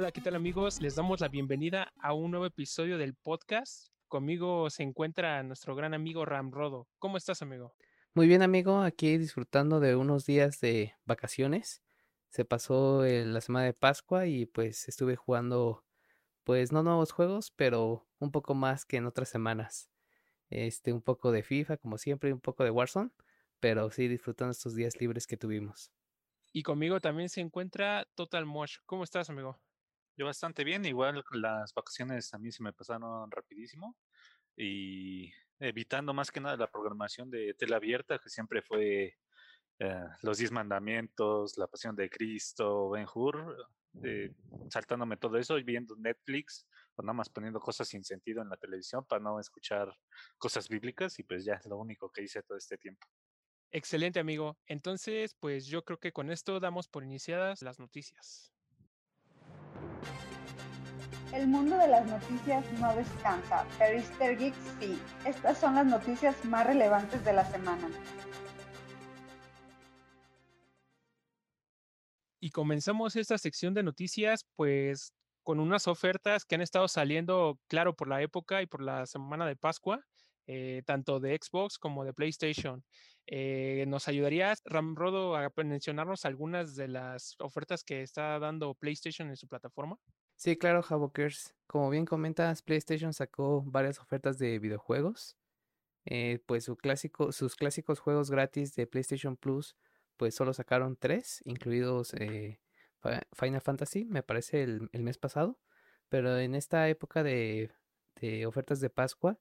Hola, ¿qué tal amigos? Les damos la bienvenida a un nuevo episodio del podcast. Conmigo se encuentra nuestro gran amigo Ram Rodo. ¿Cómo estás, amigo? Muy bien, amigo, aquí disfrutando de unos días de vacaciones. Se pasó la semana de Pascua y pues estuve jugando, pues no nuevos juegos, pero un poco más que en otras semanas. Este, un poco de FIFA, como siempre, y un poco de Warzone, pero sí disfrutando estos días libres que tuvimos. Y conmigo también se encuentra Total Mosh. ¿Cómo estás, amigo? Yo bastante bien, igual las vacaciones a mí se me pasaron rapidísimo y evitando más que nada la programación de tela abierta, que siempre fue eh, los diez mandamientos, la pasión de Cristo, Ben Hur, eh, saltándome todo eso y viendo Netflix o nada más poniendo cosas sin sentido en la televisión para no escuchar cosas bíblicas y pues ya es lo único que hice todo este tiempo. Excelente amigo. Entonces, pues yo creo que con esto damos por iniciadas las noticias. El mundo de las noticias no descansa, pero Easter Geeks sí. Estas son las noticias más relevantes de la semana. Y comenzamos esta sección de noticias, pues con unas ofertas que han estado saliendo, claro, por la época y por la semana de Pascua, eh, tanto de Xbox como de PlayStation. Eh, ¿Nos ayudarías, Ramrodo, a mencionarnos algunas de las ofertas que está dando PlayStation en su plataforma? Sí, claro, Havokers. Como bien comentas, PlayStation sacó varias ofertas de videojuegos. Eh, pues su clásico, sus clásicos juegos gratis de PlayStation Plus, pues solo sacaron tres, incluidos eh, Final Fantasy, me parece el, mes pasado. Pero en esta época de, de ofertas de Pascua,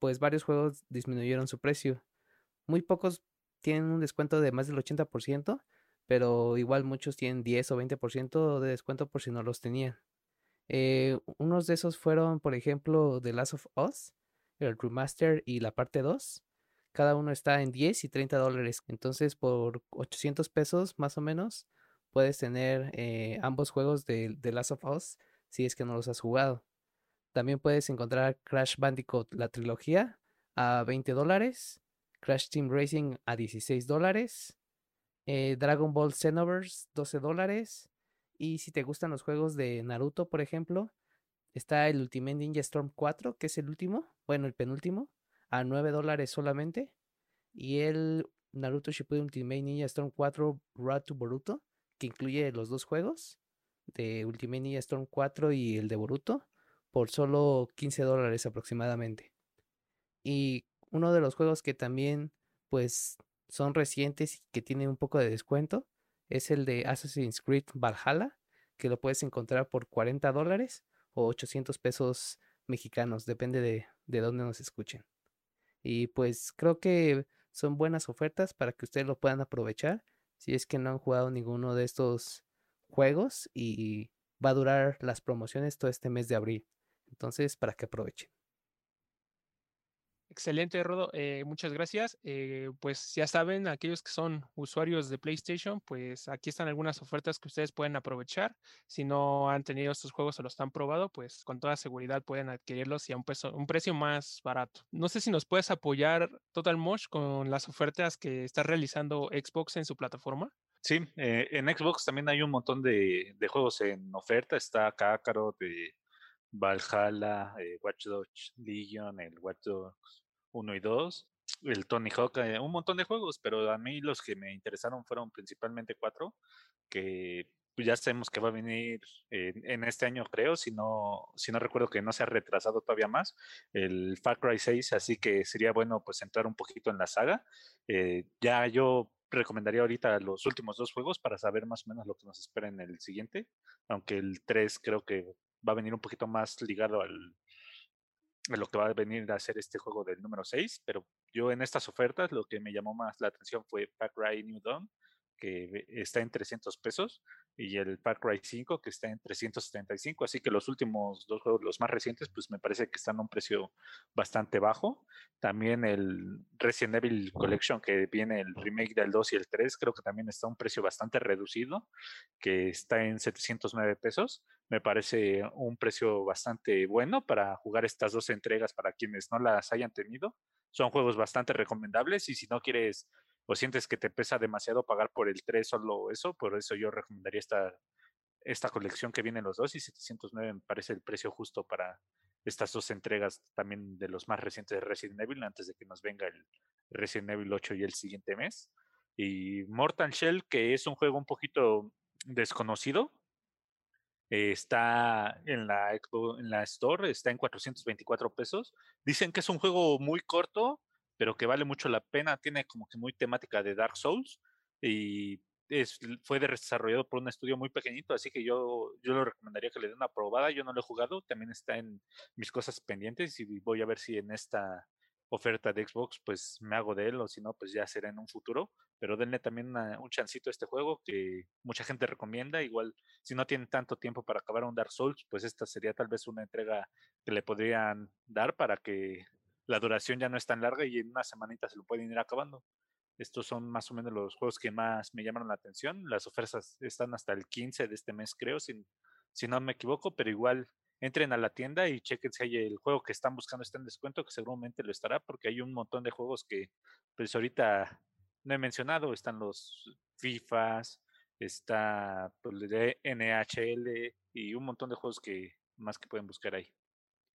pues varios juegos disminuyeron su precio. Muy pocos tienen un descuento de más del 80%, pero igual muchos tienen 10 o 20% de descuento por si no los tenían. Eh, unos de esos fueron, por ejemplo, The Last of Us, el remaster y la parte 2. Cada uno está en 10 y 30 dólares. Entonces, por 800 pesos más o menos, puedes tener eh, ambos juegos de The Last of Us si es que no los has jugado. También puedes encontrar Crash Bandicoot, la trilogía, a 20 dólares. Crash Team Racing a 16 dólares. Eh, Dragon Ball Xenoverse, 12 dólares. Y si te gustan los juegos de Naruto, por ejemplo, está el Ultimate Ninja Storm 4, que es el último, bueno, el penúltimo, a 9 dólares solamente. Y el Naruto Shippuden Ultimate Ninja Storm 4 Road to Boruto, que incluye los dos juegos, de Ultimate Ninja Storm 4 y el de Boruto, por solo 15 dólares aproximadamente. Y uno de los juegos que también, pues, son recientes y que tienen un poco de descuento es el de Assassin's Creed Valhalla, que lo puedes encontrar por 40 dólares o 800 pesos mexicanos, depende de, de dónde nos escuchen. Y pues creo que son buenas ofertas para que ustedes lo puedan aprovechar si es que no han jugado ninguno de estos juegos y va a durar las promociones todo este mes de abril. Entonces, para que aprovechen. Excelente, Rodo. Eh, muchas gracias. Eh, pues ya saben, aquellos que son usuarios de PlayStation, pues aquí están algunas ofertas que ustedes pueden aprovechar. Si no han tenido estos juegos o los han probado, pues con toda seguridad pueden adquirirlos y a un, un precio más barato. No sé si nos puedes apoyar, Total Mosh, con las ofertas que está realizando Xbox en su plataforma. Sí, eh, en Xbox también hay un montón de, juegos en oferta. Está Kakarot, de Valhalla, Watch Dogs Legion, el Watch Dogs 1 y 2, el Tony Hawk, eh, un montón de juegos, pero a mí los que me interesaron fueron principalmente cuatro, que pues, ya sabemos que va a venir en este año, creo, si no, si no recuerdo que no se ha retrasado todavía más, el Far Cry 6, así que sería bueno pues entrar un poquito en la saga. Eh, ya yo recomendaría ahorita los últimos dos juegos para saber más o menos lo que nos espera en el siguiente, aunque el 3 creo que va a venir un poquito más ligado al, lo que va a venir a hacer este juego del número 6, pero yo en estas ofertas lo que me llamó más la atención fue Far Cry New Dawn, que está en 300 pesos, y el Far Cry 5 que está en 375, así que los últimos dos juegos, los más recientes, pues me parece que están a un precio bastante bajo. También el Resident Evil Collection que viene el remake del 2 y el 3, creo que también está a un precio bastante reducido, que está en 709 pesos. Me parece un precio bastante bueno para jugar estas dos entregas para quienes no las hayan tenido. Son juegos bastante recomendables y si no quieres o sientes que te pesa demasiado pagar por el 3 solo eso, por eso yo recomendaría esta, esta colección que viene los dos y 709 me parece el precio justo para estas dos entregas también de los más recientes de Resident Evil antes de que nos venga el Resident Evil 8 y el siguiente mes. Y Mortal Shell, que es un juego un poquito desconocido, está en la, en la Store, está en 424 pesos. Dicen que es un juego muy corto, pero que vale mucho la pena. Tiene como que muy temática de Dark Souls y es, fue desarrollado por un estudio muy pequeñito, así que yo, yo lo recomendaría que le den una probada. Yo no lo he jugado, también está en mis cosas pendientes y voy a ver si en esta oferta de Xbox pues me hago de él o si no pues ya será en un futuro. Pero denle también un chancito a este juego que mucha gente recomienda. Igual si no tienen tanto tiempo para acabar un Dark Souls, pues esta sería tal vez una entrega que le podrían dar para que la duración ya no es tan larga y en una semanita se lo pueden ir acabando. Estos son más o menos los juegos que más me llamaron la atención. Las ofertas están hasta el 15 de este mes, creo, si, si no me equivoco, pero igual entren a la tienda y chequen si hay el juego que están buscando está en descuento, que seguramente lo estará, porque hay un montón de juegos que pues ahorita no he mencionado. Están los FIFAs, está pues, el NHL y un montón de juegos que más que pueden buscar ahí.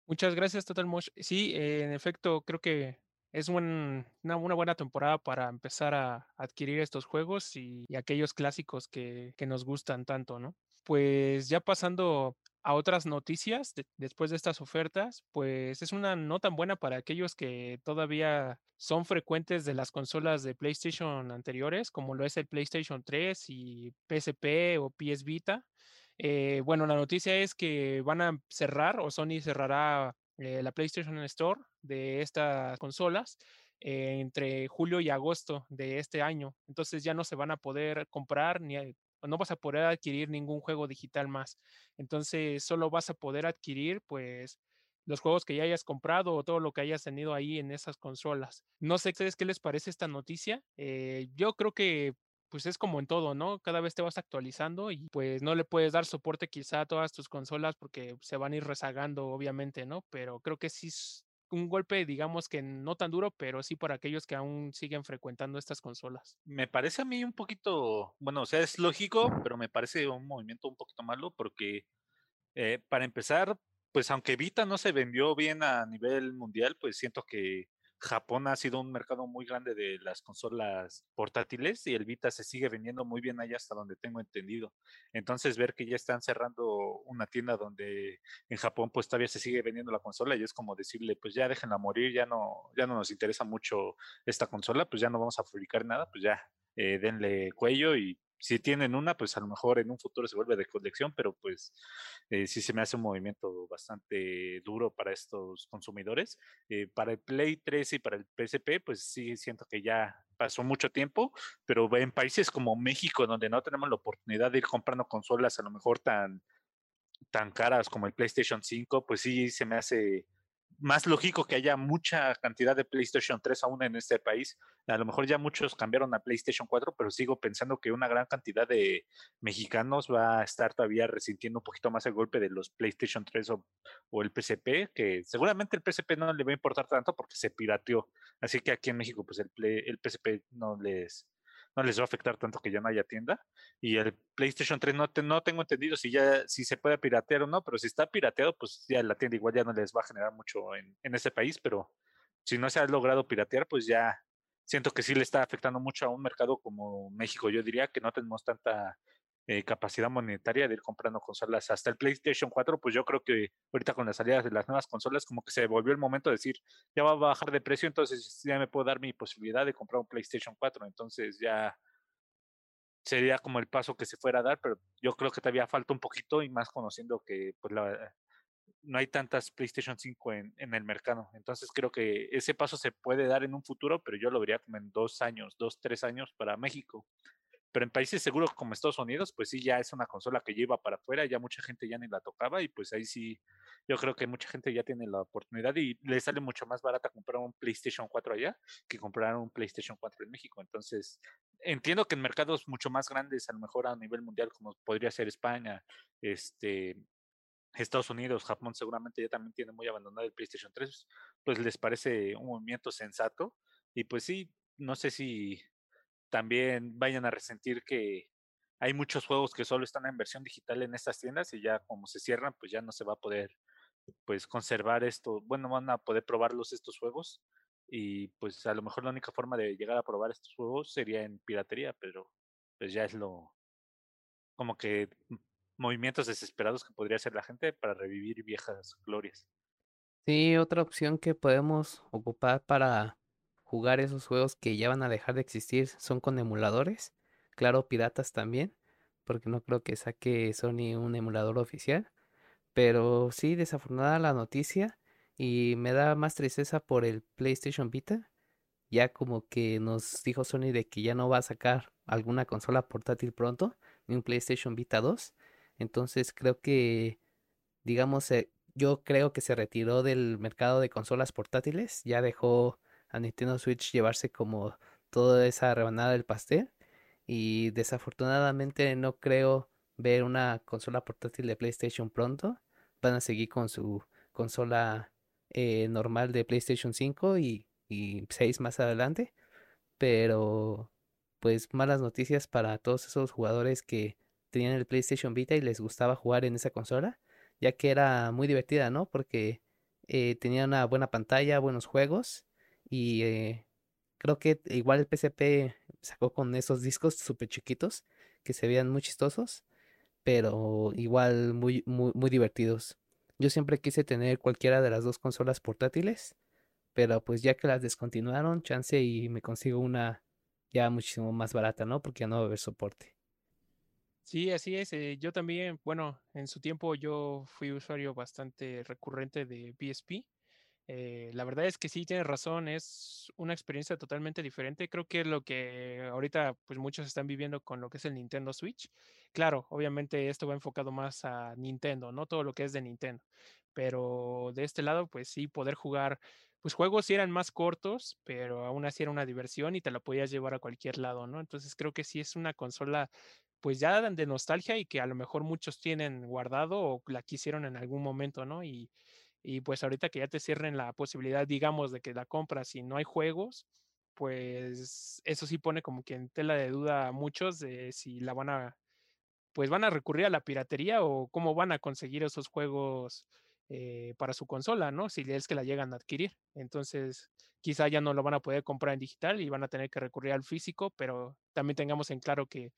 Muchas gracias, Total Mosh. Sí, en efecto, creo que es una, buena temporada para empezar a adquirir estos juegos y, aquellos clásicos que, nos gustan tanto, ¿no? Pues ya pasando a otras noticias después de estas ofertas, pues es una no tan buena para aquellos que todavía son frecuentes de las consolas de PlayStation anteriores, como lo es el PlayStation 3 y PSP o PS Vita. Eh, bueno, la noticia es que van a cerrar o Sony cerrará eh, la PlayStation Store de estas consolas eh, entre julio y agosto de este año. Entonces ya no se van a poder comprar ni no vas a poder adquirir ningún juego digital más. Entonces solo vas a poder adquirir pues los juegos que ya hayas comprado o todo lo que hayas tenido ahí en esas consolas. No sé ustedes qué les parece esta noticia. yo creo que pues es como en todo, ¿no? Cada vez te vas actualizando y pues no le puedes dar soporte quizá a todas tus consolas porque se van a ir rezagando, obviamente, ¿no? Pero creo que sí es un golpe, digamos que no tan duro, pero sí para aquellos que aún siguen frecuentando estas consolas. Me parece a mí un poquito, bueno, o sea, es lógico, pero me parece un movimiento un poquito malo porque eh, para empezar, pues aunque Vita no se vendió bien a nivel mundial, pues siento que Japón ha sido un mercado muy grande de las consolas portátiles y el Vita se sigue vendiendo muy bien allá hasta donde tengo entendido. Entonces ver que ya están cerrando una tienda donde en Japón pues todavía se sigue vendiendo la consola y es como decirle pues ya déjenla morir, ya no, ya no nos interesa mucho esta consola, pues ya no vamos a fabricar nada, pues ya eh, denle cuello y si tienen una, pues a lo mejor en un futuro se vuelve de colección, pero pues eh, sí se me hace un movimiento bastante duro para estos consumidores. Eh, para el Play 3 y para el PSP, pues sí siento que ya pasó mucho tiempo, pero en países como México, donde no tenemos la oportunidad de ir comprando consolas a lo mejor tan, tan caras como el PlayStation 5, pues sí se me hace más lógico que haya mucha cantidad de PlayStation 3 aún en este país. A lo mejor ya muchos cambiaron a PlayStation 4, pero sigo pensando que una gran cantidad de mexicanos va a estar todavía resintiendo un poquito más el golpe de los PlayStation 3 o, el PSP, que seguramente el PSP no le va a importar tanto porque se pirateó. Así que aquí en México, pues el, el PSP no les, no les va a afectar tanto que ya no haya tienda. Y el PlayStation 3 no, no tengo entendido si ya si se puede piratear o no, pero si está pirateado, pues ya la tienda igual ya no les va a generar mucho en, en ese país, pero si no se ha logrado piratear, pues ya siento que sí le está afectando mucho a un mercado como México. Yo diría que no tenemos tanta eh, capacidad monetaria de ir comprando consolas. Hasta el PlayStation 4, pues yo creo que ahorita con la salida de las nuevas consolas, como que se volvió el momento de decir, ya va a bajar de precio, entonces ya me puedo dar mi posibilidad de comprar un PlayStation 4. Entonces ya sería como el paso que se fuera a dar, pero yo creo que todavía falta un poquito y más conociendo que pues la, no hay tantas PlayStation 5 en, en, el mercado. Entonces creo que ese paso se puede dar en un futuro, pero yo lo vería como en dos años, dos, tres años para México pero en países seguros como Estados Unidos, pues sí, ya es una consola que lleva para afuera, ya mucha gente ya ni la tocaba y pues ahí sí, yo creo que mucha gente ya tiene la oportunidad y le sale mucho más barata comprar un PlayStation 4 allá que comprar un PlayStation 4 en México. Entonces, entiendo que en mercados mucho más grandes, a lo mejor a nivel mundial, como podría ser España, este, Estados Unidos, Japón seguramente ya también tiene muy abandonado el PlayStation 3, pues les parece un movimiento sensato. Y pues sí, no sé si también vayan a resentir que hay muchos juegos que solo están en versión digital en estas tiendas y ya como se cierran, pues ya no se va a poder pues conservar esto, bueno, van a poder probarlos estos juegos y pues a lo mejor la única forma de llegar a probar estos juegos sería en piratería, pero pues ya es lo como que movimientos desesperados que podría hacer la gente para revivir viejas glorias. Sí, otra opción que podemos ocupar para jugar esos juegos que ya van a dejar de existir son con emuladores. Claro, piratas también, porque no creo que saque Sony un emulador oficial. Pero sí, desafortunada la noticia y me da más tristeza por el PlayStation Vita. Ya como que nos dijo Sony de que ya no va a sacar alguna consola portátil pronto, ni un PlayStation Vita 2. Entonces creo que, digamos, eh, yo creo que se retiró del mercado de consolas portátiles, ya dejó a Nintendo Switch llevarse como toda esa rebanada del pastel y desafortunadamente no creo ver una consola portátil de PlayStation pronto. Van a seguir con su consola eh, normal de PlayStation 5 y, y 6 más adelante. Pero pues malas noticias para todos esos jugadores que tenían el PlayStation Vita y les gustaba jugar en esa consola, ya que era muy divertida, ¿no? Porque eh, tenía una buena pantalla, buenos juegos y eh, creo que igual el PSP sacó con esos discos súper chiquitos que se veían muy chistosos, pero igual muy, muy, muy divertidos. Yo siempre quise tener cualquiera de las dos consolas portátiles, pero pues ya que las descontinuaron, chance y me consigo una ya muchísimo más barata, ¿no? Porque ya no va a haber soporte. Sí, así es. Eh, yo también, bueno, en su tiempo yo fui usuario bastante recurrente de PSP eh, la verdad es que sí, tienes razón, es una experiencia totalmente diferente. Creo que lo que ahorita pues muchos están viviendo con lo que es el Nintendo Switch. Claro, obviamente esto va enfocado más a Nintendo, no todo lo que es de Nintendo. Pero de este lado, pues sí, poder jugar, pues juegos sí eran más cortos, pero aún así era una diversión y te la podías llevar a cualquier lado, ¿no? Entonces creo que sí es una consola pues ya de nostalgia y que a lo mejor muchos tienen guardado o la quisieron en algún momento, ¿no? Y y pues ahorita que ya te cierren la posibilidad, digamos, de que la compras y no hay juegos, pues eso sí pone como que en tela de duda a muchos si la van a, pues van a recurrir a la piratería o cómo van a conseguir esos juegos eh, para su consola, ¿no? Si es que la llegan a adquirir. Entonces, quizá ya no lo van a poder comprar en digital y van a tener que recurrir al físico, pero también tengamos en claro que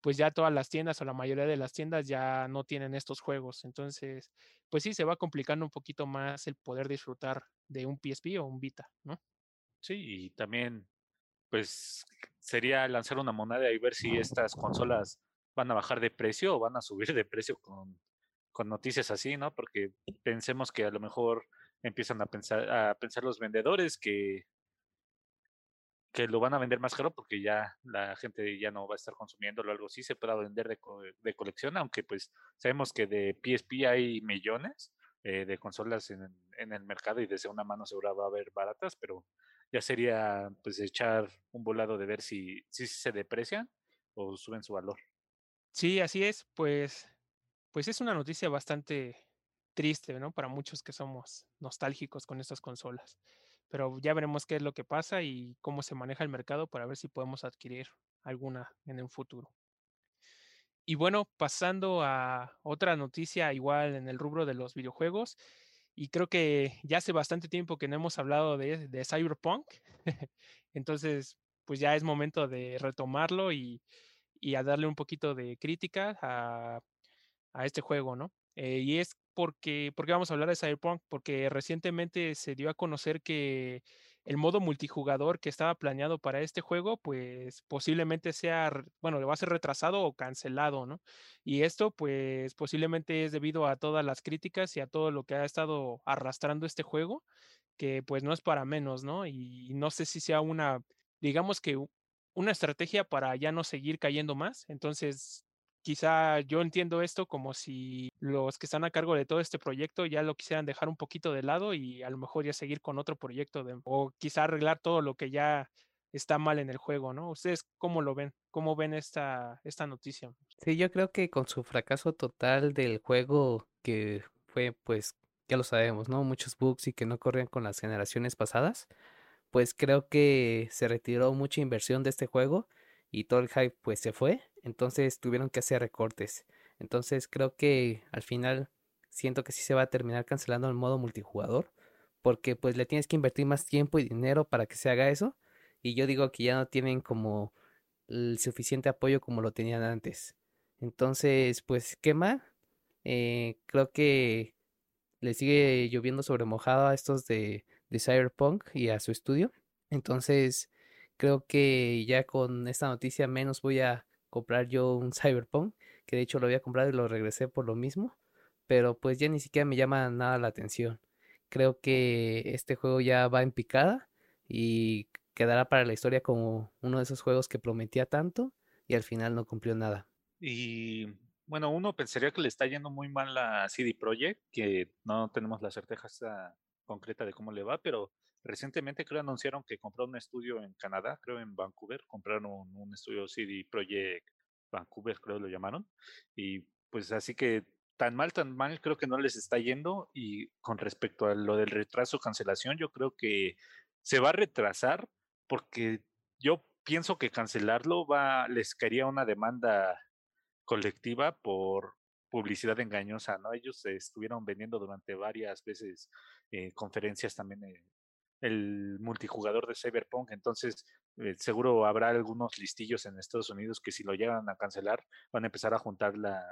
pues ya todas las tiendas o la mayoría de las tiendas ya no tienen estos juegos. Entonces, pues sí, se va complicando un poquito más el poder disfrutar de un PSP o un Vita, ¿no? Sí, y también, pues sería lanzar una moneda y ver si estas consolas van a bajar de precio o van a subir de precio con, con noticias así, ¿no? Porque pensemos que a lo mejor empiezan a pensar, a pensar los vendedores que que lo van a vender más caro porque ya la gente ya no va a estar consumiéndolo algo así, se pueda vender de, de colección, aunque pues sabemos que de PSP hay millones eh, de consolas en, en, el mercado y desde una mano segura va a haber baratas, pero ya sería pues echar un volado de ver si, si se deprecian o suben su valor. Sí, así es, pues, pues es una noticia bastante triste, ¿no? Para muchos que somos nostálgicos con estas consolas pero ya veremos qué es lo que pasa y cómo se maneja el mercado para ver si podemos adquirir alguna en el futuro. Y bueno, pasando a otra noticia igual en el rubro de los videojuegos, y creo que ya hace bastante tiempo que no hemos hablado de, de Cyberpunk, entonces pues ya es momento de retomarlo y, y a darle un poquito de crítica a, a este juego, ¿no? Eh, y es porque, porque vamos a hablar de Cyberpunk, porque recientemente se dio a conocer que el modo multijugador que estaba planeado para este juego, pues posiblemente sea, bueno, va a ser retrasado o cancelado, ¿no? Y esto, pues posiblemente es debido a todas las críticas y a todo lo que ha estado arrastrando este juego, que pues no es para menos, ¿no? Y no sé si sea una, digamos que una estrategia para ya no seguir cayendo más. Entonces, quizá yo entiendo esto como si los que están a cargo de todo este proyecto ya lo quisieran dejar un poquito de lado y a lo mejor ya seguir con otro proyecto de, o quizá arreglar todo lo que ya está mal en el juego, ¿no? ¿Ustedes cómo lo ven? ¿Cómo ven esta, esta noticia? Sí, yo creo que con su fracaso total del juego que fue, pues, ya lo sabemos, ¿no? Muchos bugs y que no corrían con las generaciones pasadas, pues creo que se retiró mucha inversión de este juego y todo el hype pues se fue, entonces tuvieron que hacer recortes. Entonces creo que al final siento que sí se va a terminar cancelando el modo multijugador, porque pues le tienes que invertir más tiempo y dinero para que se haga eso, y yo digo que ya no tienen como el suficiente apoyo como lo tenían antes. Entonces, pues, ¿qué más? Eh, creo que le sigue lloviendo sobre mojado a estos de, de Cyberpunk y a su estudio. Entonces, creo que ya con esta noticia menos voy a comprar yo un Cyberpunk, que de hecho lo había comprado y lo regresé por lo mismo, pero pues ya ni siquiera me llama nada la atención. Creo que este juego ya va en picada y quedará para la historia como uno de esos juegos que prometía tanto y al final no cumplió nada. Y bueno, uno pensaría que le está yendo muy mal a CD Projekt, que no tenemos la certeza concreta de cómo le va, pero recientemente creo anunciaron que compró un estudio en Canadá, creo en Vancouver, compraron un, estudio CD Projekt Vancouver, creo lo llamaron, y pues así que tan mal, tan mal creo que no les está yendo y con respecto a lo del retraso cancelación, yo creo que se va a retrasar porque yo pienso que cancelarlo va, les caería una demanda colectiva por publicidad engañosa, ¿no? Ellos estuvieron vendiendo durante varias veces eh, conferencias también eh, el multijugador de Cyberpunk, entonces eh, seguro habrá algunos listillos en Estados Unidos que si lo llegan a cancelar van a empezar a juntar la,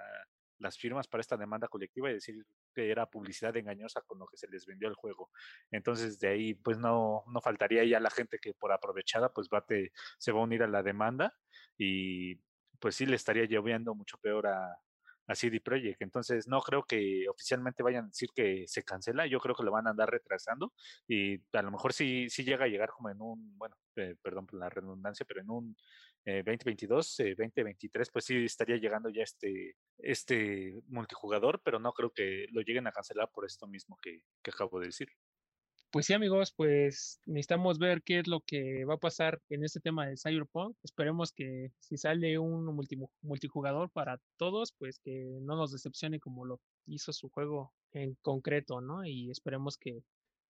las firmas para esta demanda colectiva y decir que era publicidad engañosa con lo que se les vendió el juego. Entonces de ahí pues no, no faltaría ya la gente que por aprovechada pues va se va a unir a la demanda y pues sí le estaría lloviendo mucho peor a, a CD Projekt. Entonces, no creo que oficialmente vayan a decir que se cancela. Yo creo que lo van a andar retrasando y a lo mejor sí, sí llega a llegar como en un, bueno, eh, perdón por la redundancia, pero en un 2022, eh, 2023, eh, pues sí estaría llegando ya este, este multijugador, pero no creo que lo lleguen a cancelar por esto mismo que acabo de decir. Pues sí, amigos, pues necesitamos ver qué es lo que va a pasar en este tema de Cyberpunk. Esperemos que si sale un multijugador para todos, pues que no nos decepcione como lo hizo su juego en concreto, ¿no? Y esperemos que,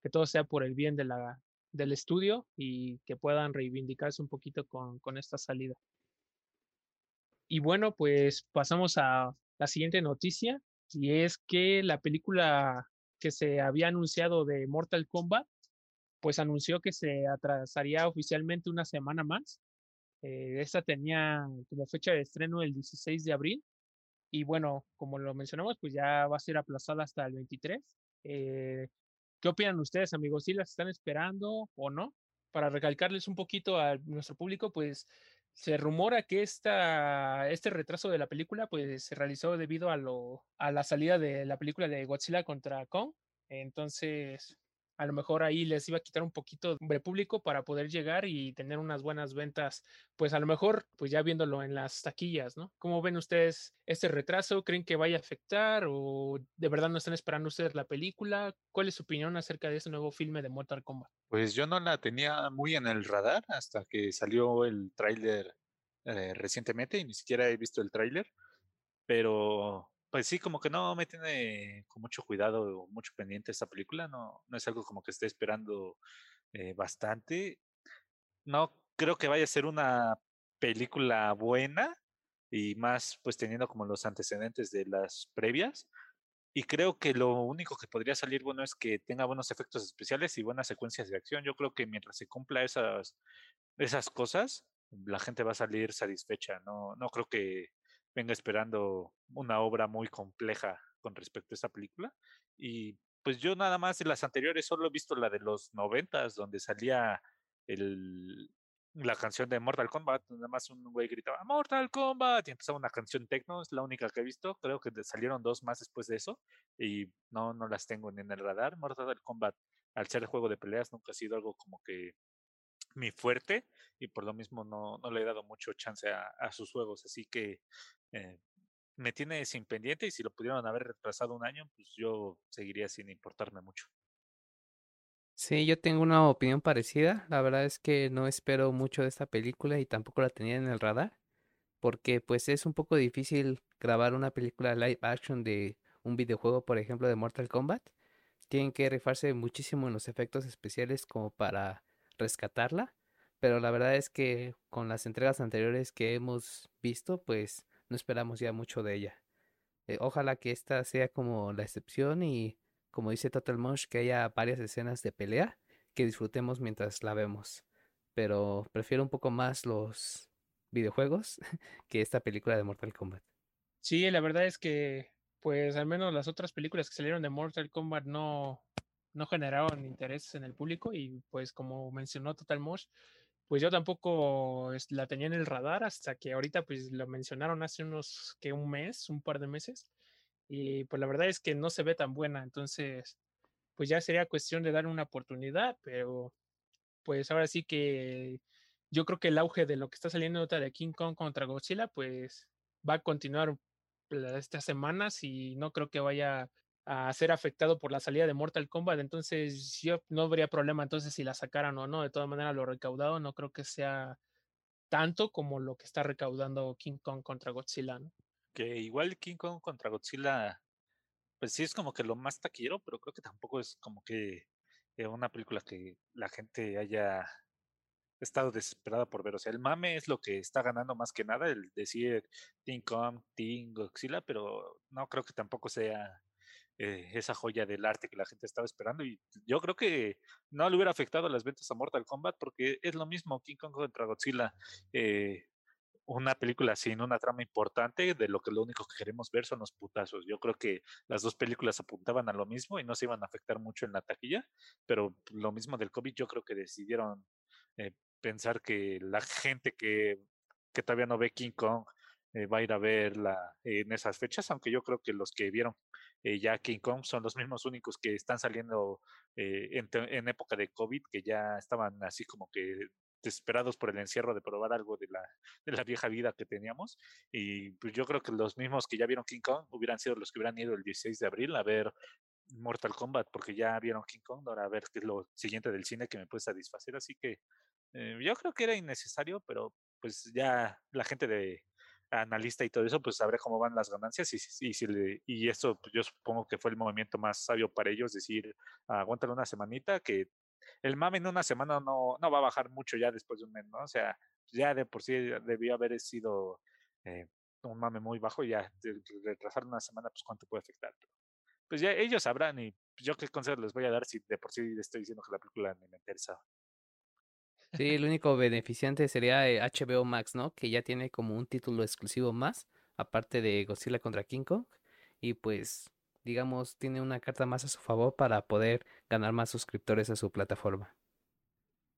que todo sea por el bien del estudio y que puedan reivindicarse un poquito con, con esta salida. Y bueno, pues pasamos a la siguiente noticia, y es que la película que se había anunciado de Mortal Kombat, pues anunció que se atrasaría oficialmente una semana más. Eh, esta tenía como fecha de estreno el 16 de abril. Y bueno, como lo mencionamos, pues ya va a ser aplazada hasta el 23. Eh, ¿Qué opinan ustedes, amigos? ¿Sí las están esperando o no? Para recalcarles un poquito a nuestro público, pues se rumora que esta, este retraso de la película pues, se realizó debido a, lo, a la salida de la película de Godzilla contra Kong. Entonces, a lo mejor ahí les iba a quitar un poquito de público para poder llegar y tener unas buenas ventas, pues a lo mejor, pues ya viéndolo en las taquillas, ¿no? ¿Cómo ven ustedes este retraso? ¿Creen que vaya a afectar o de verdad no están esperando ustedes la película? ¿Cuál es su opinión acerca de este nuevo filme de Mortal Kombat? Pues yo no la tenía muy en el radar hasta que salió el tráiler eh, recientemente y ni siquiera he visto el tráiler, pero pues sí, como que no me tiene con mucho cuidado o mucho pendiente esta película, no, no es algo como que esté esperando eh, bastante. No creo que vaya a ser una película buena y más pues teniendo como los antecedentes de las previas. Y creo que lo único que podría salir bueno es que tenga buenos efectos especiales y buenas secuencias de acción. Yo creo que mientras se cumpla esas, esas cosas, la gente va a salir satisfecha. No, no creo que venga esperando una obra muy compleja con respecto a esta película. Y pues yo nada más de las anteriores solo he visto la de los noventas, donde salía el, la canción de Mortal Kombat, nada más un güey gritaba Mortal Kombat y empezaba una canción techno, es la única que he visto, creo que salieron dos más después de eso y no, no las tengo ni en el radar. Mortal Kombat, al ser juego de peleas, nunca ha sido algo como que mi fuerte y por lo mismo no, no le he dado mucho chance a, sus juegos. Así que eh, me tiene sin pendiente y si lo pudieron haber retrasado un año, pues yo seguiría sin importarme mucho. Sí, yo tengo una opinión parecida. La verdad es que no espero mucho de esta película y tampoco la tenía en el radar, porque pues es un poco difícil grabar una película live action de un videojuego, por ejemplo, de Mortal Kombat. Tienen que rifarse muchísimo en los efectos especiales como para rescatarla, pero la verdad es que con las entregas anteriores que hemos visto, pues no esperamos ya mucho de ella. Eh, ojalá que esta sea como la excepción y como dice Total Mosh, que haya varias escenas de pelea que disfrutemos mientras la vemos. Pero prefiero un poco más los videojuegos que esta película de Mortal Kombat. Sí, la verdad es que, pues al menos las otras películas que salieron de Mortal Kombat no, no generaron interés en el público y pues como mencionó Total Mosh, pues yo tampoco la tenía en el radar hasta que ahorita pues lo mencionaron hace unos que un mes, un par de meses y pues la verdad es que no se ve tan buena, entonces pues ya sería cuestión de dar una oportunidad, pero pues ahora sí que yo creo que el auge de lo que está saliendo ahorita de King Kong contra Godzilla pues va a continuar estas semanas y no creo que vaya a ser afectado por la salida de Mortal Kombat, entonces yo no habría problema entonces si la sacaran o no, de todas maneras lo recaudado no creo que sea tanto como lo que está recaudando King Kong contra Godzilla, ¿no? Que igual King Kong contra Godzilla, pues sí es como que lo más taquillero, pero creo que tampoco es como que eh, una película que la gente haya estado desesperada por ver. O sea, el mame es lo que está ganando más que nada, el decir King Kong, King, Godzilla, pero no creo que tampoco sea eh, esa joya del arte que la gente estaba esperando. Y yo creo que no le hubiera afectado las ventas a Mortal Kombat porque es lo mismo King Kong contra Godzilla. Eh, una película sin una trama importante, de lo que lo único que queremos ver son los putazos. Yo creo que las dos películas apuntaban a lo mismo y no se iban a afectar mucho en la taquilla, pero lo mismo del COVID, yo creo que decidieron eh, pensar que la gente que, que, todavía no ve King Kong eh, va a ir a verla en esas fechas, aunque yo creo que los que vieron eh, ya King Kong son los mismos únicos que están saliendo en, en época de COVID, que ya estaban así como que desesperados por el encierro de probar algo de la, de la vieja vida que teníamos. Y pues yo creo que los mismos que ya vieron King Kong hubieran sido los que hubieran ido el 16 de abril a ver Mortal Kombat, porque ya vieron King Kong, ahora a ver qué es lo siguiente del cine que me puede satisfacer. Así que eh, yo creo que era innecesario, pero pues ya la gente de analista y todo eso, pues sabrá cómo van las ganancias y, y, si le, y esto pues, yo supongo que fue el movimiento más sabio para ellos, decir, aguántale una semanita que el mame en una semana no, no va a bajar mucho ya después de un mes, ¿no? O sea, ya de por sí debió haber sido eh, un mame muy bajo y ya retrasar una semana, pues cuánto puede afectar. pues ya ellos sabrán y yo qué consejo les voy a dar si de por sí estoy diciendo que la película ni me interesa. Sí, el único beneficiante sería HBO eh, Max, ¿no? Que ya tiene como un título exclusivo más, aparte de Godzilla contra King Kong. Y pues digamos, tiene una carta más a su favor para poder ganar más suscriptores a su plataforma.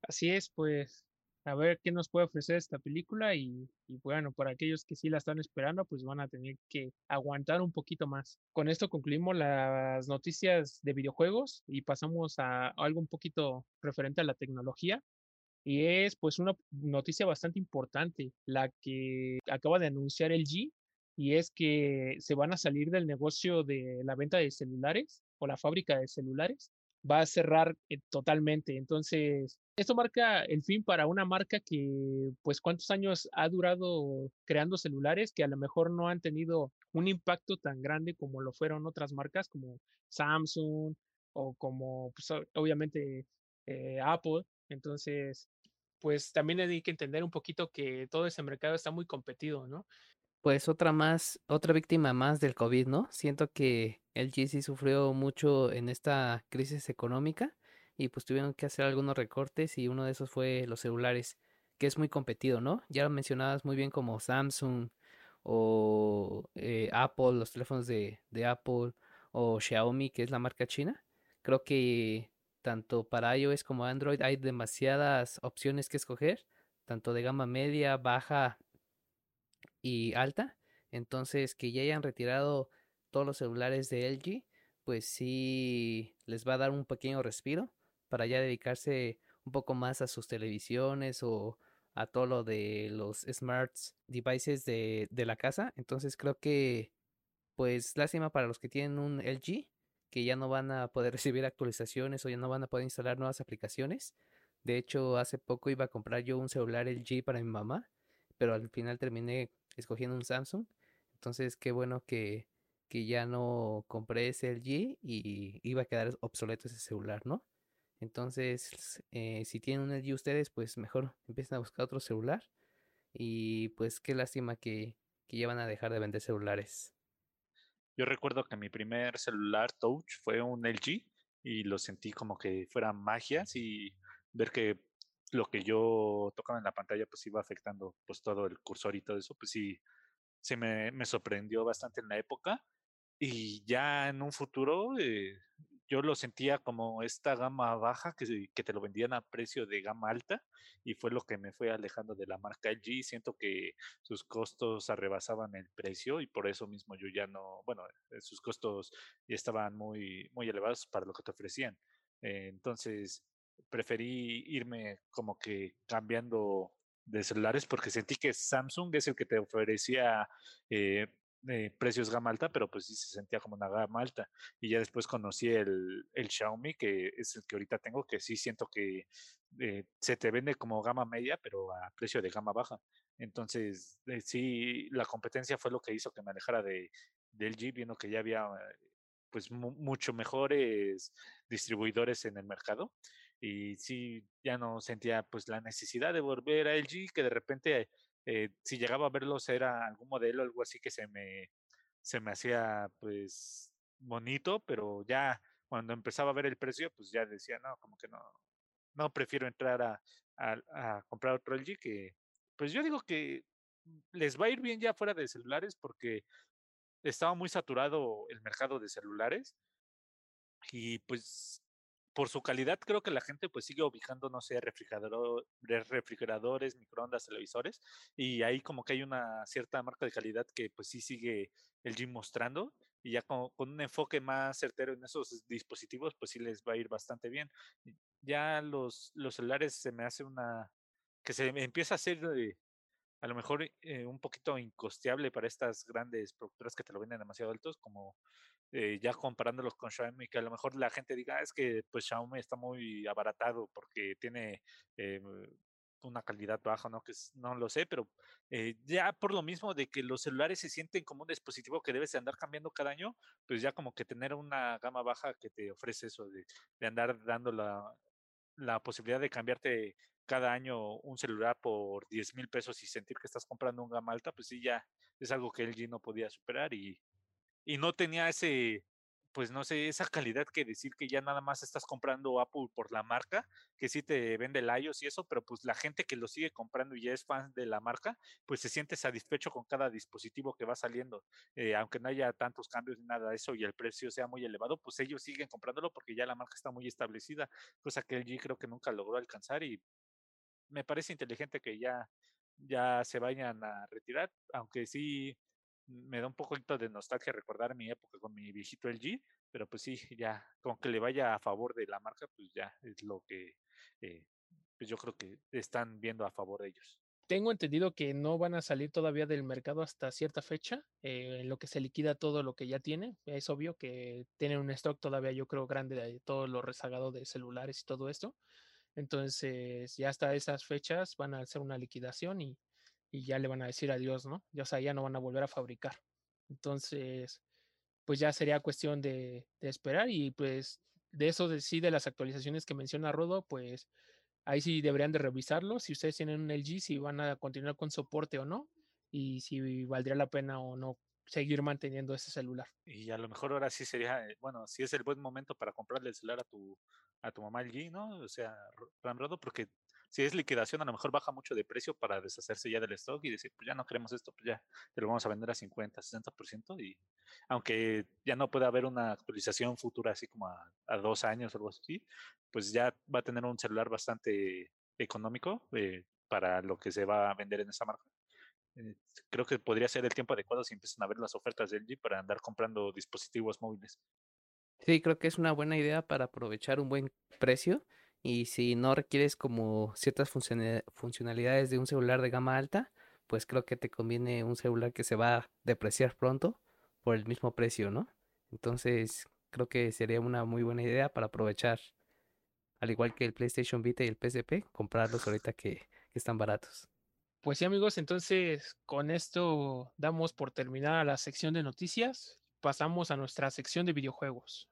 Así es, pues a ver qué nos puede ofrecer esta película y, bueno, para aquellos que sí la están esperando, pues van a tener que aguantar un poquito más. Con esto concluimos las noticias de videojuegos y pasamos a algo un poquito referente a la tecnología. Y es pues una noticia bastante importante, la que acaba de anunciar el G y es que se van a salir del negocio de la venta de celulares o la fábrica de celulares. Va a cerrar eh, totalmente. Entonces, esto marca el fin para una marca que, pues, cuántos años ha durado creando celulares que a lo mejor no han tenido un impacto tan grande como lo fueron otras marcas como Samsung o como, pues, obviamente, eh, Apple. Entonces, pues también hay que entender un poquito que todo ese mercado está muy competido, ¿no? pues otra más, otra víctima más del COVID, ¿no? Siento que el GC sufrió mucho en esta crisis económica y pues tuvieron que hacer algunos recortes y uno de esos fue los celulares, que es muy competido, ¿no? Ya lo mencionabas muy bien como Samsung o eh, Apple, los teléfonos de, de Apple o Xiaomi, que es la marca china. Creo que tanto para iOS como Android hay demasiadas opciones que escoger, tanto de gama media, baja y alta. Entonces, que ya hayan retirado todos los celulares de LG, pues sí les va a dar un pequeño respiro para ya dedicarse un poco más a sus televisiones o a todo lo de los smart devices de, de la casa. Entonces creo que, pues, lástima para los que tienen un LG, que ya no van a poder recibir actualizaciones o ya no van a poder instalar nuevas aplicaciones. De hecho, hace poco iba a comprar yo un celular LG para mi mamá, pero al final terminé escogiendo un Samsung. Entonces, qué bueno que, que ya no compré ese LG y iba a quedar obsoleto ese celular, ¿no? Entonces, eh, si tienen un LG ustedes, pues mejor empiecen a buscar otro celular. Y pues qué lástima que, que ya van a dejar de vender celulares. Yo recuerdo que mi primer celular touch fue un LG y lo sentí como que fuera magia y ver que lo que yo tocaba en la pantalla pues iba afectando pues todo el cursor y todo eso, pues sí, se me, me sorprendió bastante en la época. Y ya en un futuro eh, yo lo sentía como esta gama baja que, que, te lo vendían a precio de gama alta y fue lo que me fue alejando de la marca LG. Siento que sus costos arrebasaban el precio y por eso mismo yo ya no, bueno, eh, sus costos ya estaban muy, muy elevados para lo que te ofrecían. Eh, entonces preferí irme como que cambiando de celulares porque sentí que Samsung es el que te ofrecía eh, eh, precios gama alta, pero pues sí se sentía como una gama alta. Y ya después conocí el, el Xiaomi, que es el que ahorita tengo, que sí siento que eh, se te vende como gama media, pero a precio de gama baja. Entonces, eh, sí, la competencia fue lo que hizo que me alejara de, del G, viendo que ya había pues mucho mejores distribuidores en el mercado y sí ya no sentía pues la necesidad de volver a LG que de repente eh, si llegaba a verlos era algún modelo algo así que se me se me hacía pues bonito pero ya cuando empezaba a ver el precio pues ya decía no como que no no prefiero entrar a, a, a comprar otro LG que pues yo digo que les va a ir bien ya fuera de celulares porque estaba muy saturado el mercado de celulares y pues por su calidad creo que la gente pues sigue ubicando, no sé, refrigerador, refrigeradores, microondas, televisores y ahí como que hay una cierta marca de calidad que pues sí sigue el gym mostrando y ya con, con, un enfoque más certero en esos dispositivos pues sí les va a ir bastante bien. Ya los, los celulares se me hace una que se empieza a hacer eh, a lo mejor eh, un poquito incosteable para estas grandes productoras que te lo venden demasiado altos como eh, ya comparándolos con Xiaomi, que a lo mejor la gente diga, ah, es que pues Xiaomi está muy abaratado porque tiene eh, una calidad baja, ¿no? Que no lo sé, pero eh, ya por lo mismo de que los celulares se sienten como un dispositivo que debes de andar cambiando cada año, pues ya como que tener una gama baja que te ofrece eso de, de andar dando la, posibilidad de cambiarte cada año un celular por 10 mil pesos y sentir que estás comprando un gama alta, pues sí, ya es algo que LG no podía superar y y no tenía ese, pues no sé, esa calidad que decir que ya nada más estás comprando Apple por la marca, que sí te vende el iOS y eso, pero pues la gente que lo sigue comprando y ya es fan de la marca, pues se siente satisfecho con cada dispositivo que va saliendo, eh, aunque no haya tantos cambios ni nada de eso y el precio sea muy elevado, pues ellos siguen comprándolo porque ya la marca está muy establecida, cosa que LG creo que nunca logró alcanzar y me parece inteligente que ya ya se vayan a retirar, aunque sí me da un poquito de nostalgia recordar mi época con mi viejito LG, pero pues sí, ya, con que le vaya a favor de la marca, pues ya es lo que eh, pues yo creo que están viendo a favor de ellos. Tengo entendido que no van a salir todavía del mercado hasta cierta fecha, eh, en lo que se liquida todo lo que ya tiene. Es obvio que tienen un stock todavía, yo creo, grande de todo lo rezagado de celulares y todo esto. Entonces, ya hasta esas fechas van a hacer una liquidación y y ya le van a decir adiós, ¿no? Ya, o sea, ya no van a volver a fabricar. Entonces, pues ya sería cuestión de, esperar y pues de eso de sí, de las actualizaciones que menciona Rodo, pues ahí sí deberían de revisarlo, si ustedes tienen un LG, si van a continuar con soporte o no, y si valdría la pena o no seguir manteniendo ese celular. Y a lo mejor ahora sí sería, eh, bueno, si es el buen momento para comprarle el celular a tu, a tu mamá LG, ¿no? O sea, Ramrodo, porque si es liquidación, a lo mejor baja mucho de precio para deshacerse ya del stock y decir, pues ya no queremos esto, pues ya te lo vamos a vender a 50, 60%. Y aunque ya no puede haber una actualización futura así como a, dos años o algo así, pues ya va a tener un celular bastante económico eh, para lo que se va a vender en esa marca. Eh, creo que podría ser el tiempo adecuado si empiezan a ver las ofertas de LG para andar comprando dispositivos móviles. Sí, creo que es una buena idea para aprovechar un buen precio Y si no requieres como ciertas funcionalidades de un celular de gama alta, pues creo que te conviene un celular que se va a depreciar pronto por el mismo precio, ¿no? Entonces creo que sería una muy buena idea para aprovechar, al igual que el PlayStation Vita y el PSP, comprarlos ahorita que, que están baratos. Pues sí amigos, entonces con esto damos por terminada la sección de noticias. Pasamos a nuestra sección de videojuegos.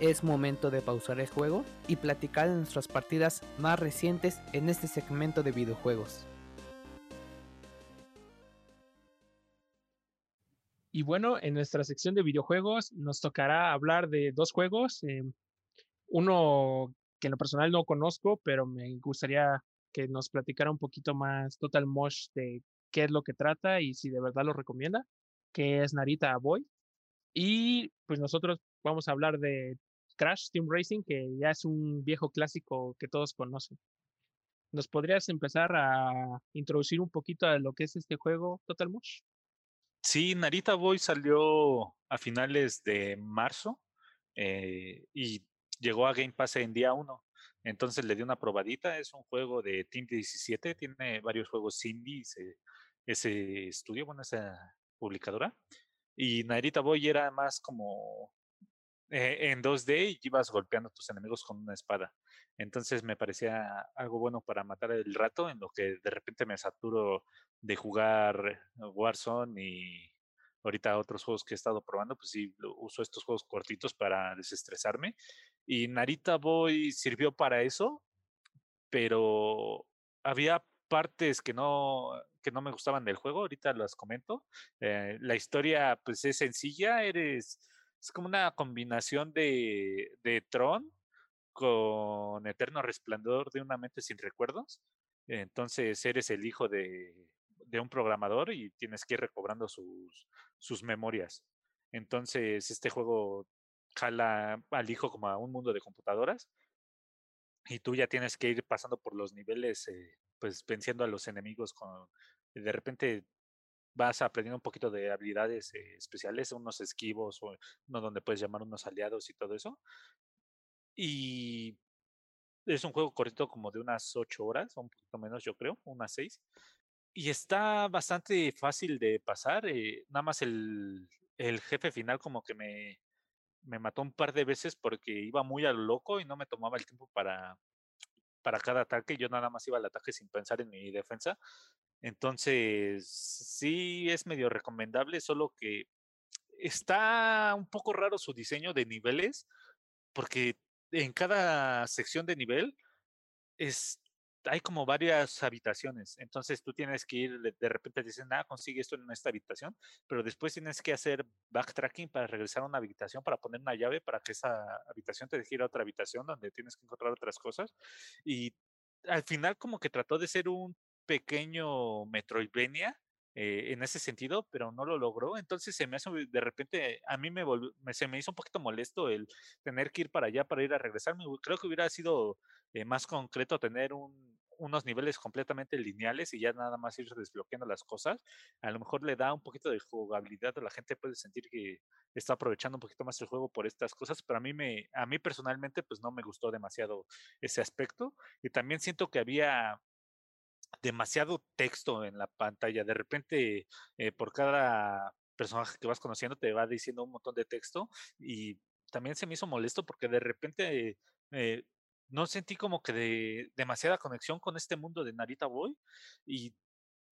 Es momento de pausar el juego y platicar de nuestras partidas más recientes en este segmento de videojuegos. Y bueno, en nuestra sección de videojuegos nos tocará hablar de dos juegos. Eh, uno que en lo personal no conozco, pero me gustaría que nos platicara un poquito más Total Mosh de qué es lo que trata y si de verdad lo recomienda, que es Narita Boy. Y pues nosotros vamos a hablar de Crash Team Racing, que ya es un viejo clásico que todos conocen. ¿Nos podrías empezar a introducir un poquito a lo que es este juego Total Mosh? Sí, Narita Boy salió a finales de marzo eh, y llegó a Game Pass en día 1. Entonces le di una probadita. Es un juego de Team 17, tiene varios juegos indie, ese estudio, bueno, esa publicadora. Y Narita Boy era más como eh, en 2D y ibas golpeando a tus enemigos con una espada. Entonces me parecía algo bueno para matar el rato, en lo que de repente me saturo de jugar Warzone y ahorita otros juegos que he estado probando, pues sí, uso estos juegos cortitos para desestresarme. Y Narita Boy sirvió para eso, pero había partes que no, que no me gustaban del juego, ahorita las comento. Eh, la historia pues es sencilla, eres es como una combinación de, de Tron con Eterno Resplandor de una mente sin recuerdos. Entonces eres el hijo de, de un programador y tienes que ir recobrando sus, sus memorias. Entonces este juego jala al hijo como a un mundo de computadoras y tú ya tienes que ir pasando por los niveles, eh, pues venciendo a los enemigos con de repente vas aprendiendo un poquito de habilidades eh, especiales, unos esquivos o uno donde puedes llamar unos aliados y todo eso. Y es un juego cortito como de unas ocho horas, o un poquito menos yo creo, unas seis. Y está bastante fácil de pasar. Eh, nada más el, el, jefe final como que me, me mató un par de veces porque iba muy a lo loco y no me tomaba el tiempo para, para cada ataque. Yo nada más iba al ataque sin pensar en mi defensa. Entonces, sí es medio recomendable, solo que está un poco raro su diseño de niveles, porque en cada sección de nivel es, hay como varias habitaciones. Entonces tú tienes que ir, de, repente dicen, ah, consigue esto en esta habitación, pero después tienes que hacer backtracking para regresar a una habitación, para poner una llave para que esa habitación te deje ir a otra habitación donde tienes que encontrar otras cosas. Y al final como que trató de ser un pequeño Metroidvania eh, en ese sentido, pero no lo logró. Entonces se me hace de repente, a mí me, se me hizo un poquito molesto el tener que ir para allá para ir a regresar. Creo que hubiera sido eh, más concreto tener un, unos niveles completamente lineales y ya nada más ir desbloqueando las cosas. A lo mejor le da un poquito de jugabilidad a la gente puede sentir que está aprovechando un poquito más el juego por estas cosas, pero a mí me a mí personalmente pues no me gustó demasiado ese aspecto y también siento que había demasiado texto en la pantalla. De repente, eh, por cada personaje que vas conociendo, te va diciendo un montón de texto y también se me hizo molesto porque de repente eh, no sentí como que de demasiada conexión con este mundo de Narita Boy y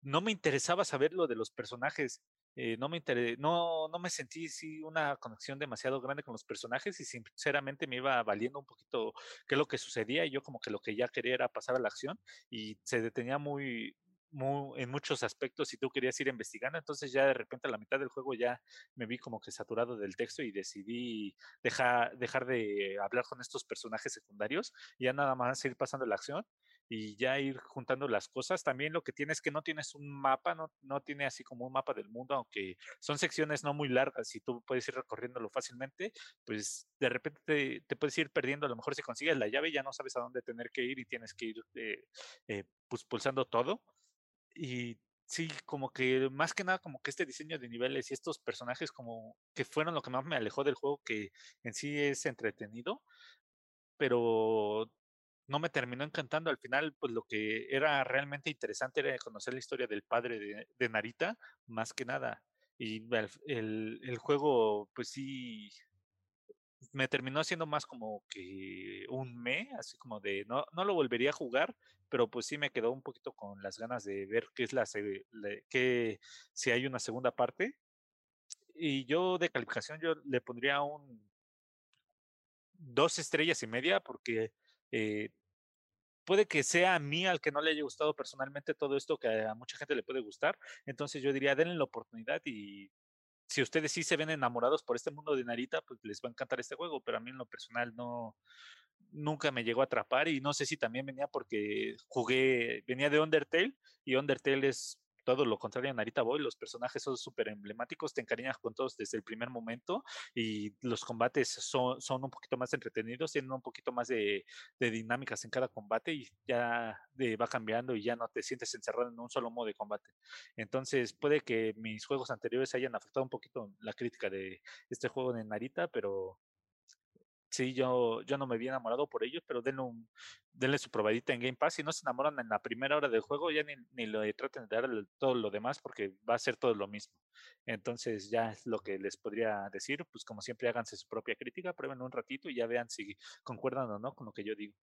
no me interesaba saber lo de los personajes. Eh, no, me no, no me sentí sí, una conexión demasiado grande con los personajes y sinceramente me iba valiendo un poquito qué es lo que sucedía y yo como que lo que ya quería era pasar a la acción y se detenía muy, muy, en muchos aspectos si tú querías ir investigando, entonces ya de repente a la mitad del juego ya me vi como que saturado del texto y decidí dejar, dejar de hablar con estos personajes secundarios ya nada más ir pasando la acción y ya ir juntando las cosas. También lo que tienes es que no tienes un mapa, no, no tiene así como un mapa del mundo, aunque son secciones no muy largas y tú puedes ir recorriéndolo fácilmente, pues de repente te, puedes ir perdiendo, a lo mejor si consigues la llave ya no sabes a dónde tener que ir y tienes que ir eh, eh, pues pulsando todo. Y sí, como que más que nada como que este diseño de niveles y estos personajes como que fueron lo que más me alejó del juego que en sí es entretenido pero no me terminó encantando. Al final, pues lo que era realmente interesante era conocer la historia del padre de, Narita, más que nada. Y el, el, juego, pues sí, me terminó haciendo más como que un me, así como de, no, no lo volvería a jugar, pero pues sí me quedó un poquito con las ganas de ver qué es la, que si hay una segunda parte. Y yo de calificación yo le pondría un dos estrellas y media porque eh, puede que sea a mí al que no le haya gustado personalmente todo esto que a mucha gente le puede gustar. Entonces yo diría, denle la oportunidad y si ustedes sí se ven enamorados por este mundo de Narita, pues les va a encantar este juego, pero a mí en lo personal no, nunca me llegó a atrapar y no sé si también venía porque jugué, venía de Undertale y Undertale es todo lo contrario a Narita Boy, los personajes son súper emblemáticos, te encariñas con todos desde el primer momento y los combates son, son un poquito más entretenidos, tienen un poquito más de, de dinámicas en cada combate y ya de, va cambiando y ya no te sientes encerrado en un solo modo de combate. Entonces puede que mis juegos anteriores hayan afectado un poquito la crítica de este juego de Narita, pero sí, yo, yo no me había enamorado por ellos, pero denle, un, denle su probadita en Game Pass. Si no se enamoran en la primera hora del juego, ya ni, ni lo traten de dar todo lo demás porque va a ser todo lo mismo. Entonces, ya es lo que les podría decir. Pues, como siempre, háganse su propia crítica, prueben un ratito y ya vean si concuerdan o no con lo que yo digo.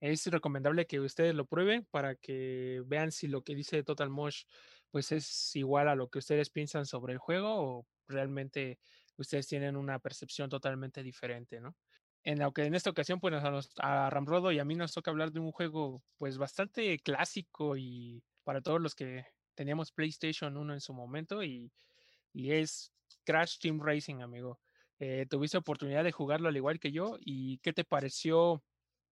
Es recomendable que ustedes lo prueben para que vean si lo que dice Total Mosh pues es igual a lo que ustedes piensan sobre el juego o realmente ustedes tienen una percepción totalmente diferente, ¿no? En, aunque en esta ocasión, pues a, a Ramrodo y a mí nos toca hablar de un juego pues bastante clásico y para todos los que teníamos PlayStation 1 en su momento y, y es Crash Team Racing, amigo. Eh, tuviste oportunidad de jugarlo al igual que yo y ¿qué te pareció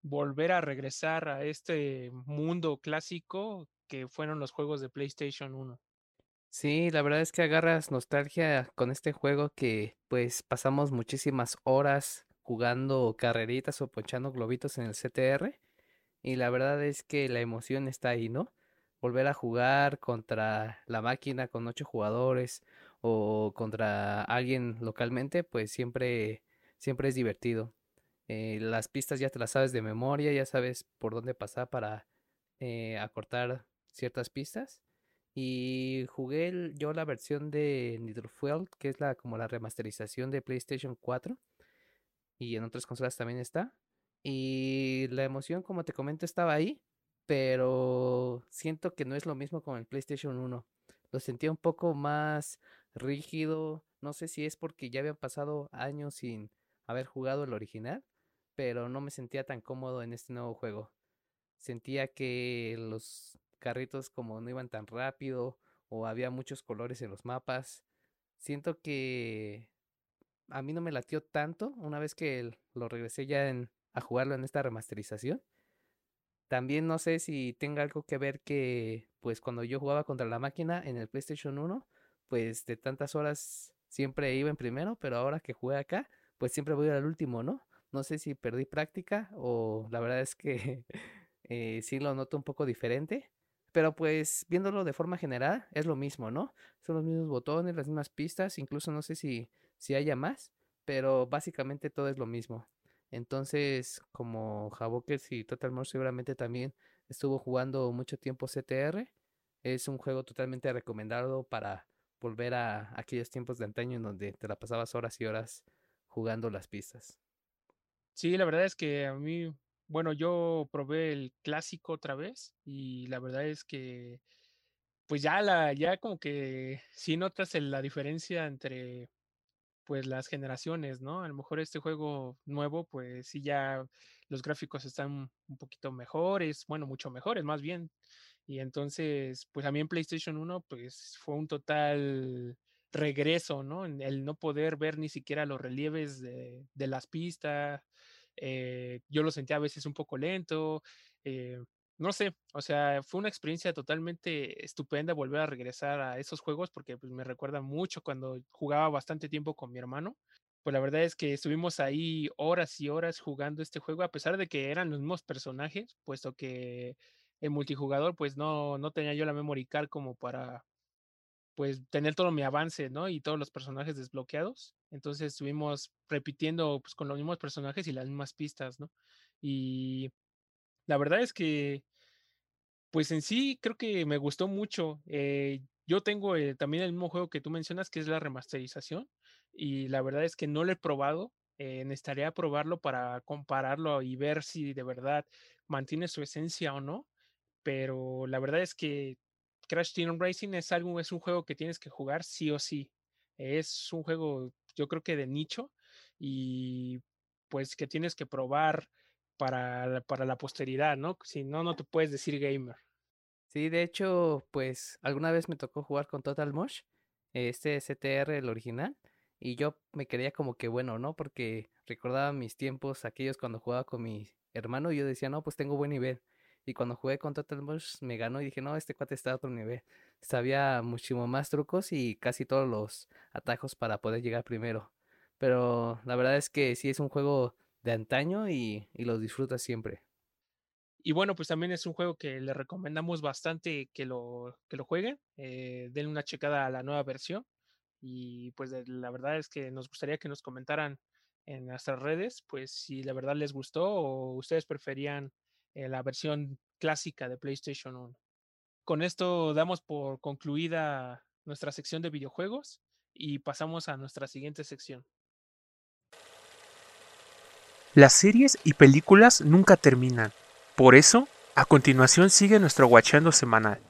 volver a regresar a este mundo clásico que fueron los juegos de PlayStation 1? Sí, la verdad es que agarras nostalgia con este juego que pues pasamos muchísimas horas jugando carreritas o ponchando globitos en el CTR y la verdad es que la emoción está ahí, ¿no? Volver a jugar contra la máquina con ocho jugadores o contra alguien localmente, pues siempre, siempre es divertido. Eh, las pistas ya te las sabes de memoria, ya sabes por dónde pasar para eh, acortar ciertas pistas. Y jugué yo la versión de Nitro Fuel, que es la como la remasterización de PlayStation 4. Y en otras consolas también está. Y la emoción, como te comento, estaba ahí. Pero siento que no es lo mismo con el PlayStation 1. Lo sentía un poco más rígido. No sé si es porque ya habían pasado años sin haber jugado el original. Pero no me sentía tan cómodo en este nuevo juego. Sentía que los carritos como no iban tan rápido o había muchos colores en los mapas. Siento que a mí no me latió tanto una vez que lo regresé ya en, a jugarlo en esta remasterización. También no sé si tenga algo que ver que pues cuando yo jugaba contra la máquina en el PlayStation 1, pues de tantas horas siempre iba en primero, pero ahora que jugué acá, pues siempre voy al último, ¿no? No sé si perdí práctica o la verdad es que eh, sí lo noto un poco diferente. Pero pues viéndolo de forma general es lo mismo, ¿no? Son los mismos botones, las mismas pistas, incluso no sé si, si haya más, pero básicamente todo es lo mismo. Entonces, como Javokers y Total More seguramente también estuvo jugando mucho tiempo CTR, es un juego totalmente recomendado para volver a aquellos tiempos de antaño en donde te la pasabas horas y horas jugando las pistas. Sí, la verdad es que a mí bueno, yo probé el clásico otra vez y la verdad es que pues ya la ya como que sí notas la diferencia entre pues las generaciones, ¿no? A lo mejor este juego nuevo pues sí ya los gráficos están un poquito mejores, bueno, mucho mejores más bien. Y entonces, pues a mí en PlayStation 1 pues fue un total regreso, ¿no? El no poder ver ni siquiera los relieves de, las pistas, eh, yo lo sentía a veces un poco lento, eh, no sé, o sea, fue una experiencia totalmente estupenda volver a regresar a esos juegos porque pues, me recuerda mucho cuando jugaba bastante tiempo con mi hermano. Pues la verdad es que estuvimos ahí horas y horas jugando este juego, a pesar de que eran los mismos personajes, puesto que el multijugador, pues no, no tenía yo la memory card como para pues tener todo mi avance, ¿no? Y todos los personajes desbloqueados. Entonces estuvimos repitiendo pues, con los mismos personajes y las mismas pistas, ¿no? Y la verdad es que, pues en sí, creo que me gustó mucho. Eh, yo tengo eh, también el mismo juego que tú mencionas, que es la remasterización, y la verdad es que no lo he probado. Eh, necesitaría probarlo para compararlo y ver si de verdad mantiene su esencia o no. Pero la verdad es que Crash Team Racing es algo, es un juego que tienes que jugar sí o sí. Es un juego, yo creo que de nicho y pues que tienes que probar para, para la posteridad, ¿no? Si no, no te puedes decir gamer. Sí, de hecho, pues alguna vez me tocó jugar con Total Mosh, este CTR, el original, y yo me quería como que bueno, ¿no? Porque recordaba mis tiempos, aquellos cuando jugaba con mi hermano, y yo decía, no, pues tengo buen nivel. Y cuando jugué con Total Mosh me ganó y dije, no, este cuate está a otro nivel. Sabía muchísimo más trucos y casi todos los atajos para poder llegar primero. Pero la verdad es que sí es un juego de antaño y, y lo disfrutas siempre. Y bueno, pues también es un juego que le recomendamos bastante que lo, que lo jueguen. Eh, denle una checada a la nueva versión. Y pues la verdad es que nos gustaría que nos comentaran en nuestras redes, pues si la verdad les gustó o ustedes preferían eh, la versión clásica de PlayStation 1. Con esto damos por concluida nuestra sección de videojuegos y pasamos a nuestra siguiente sección. Las series y películas nunca terminan. Por eso, a continuación sigue nuestro Guachando semanal.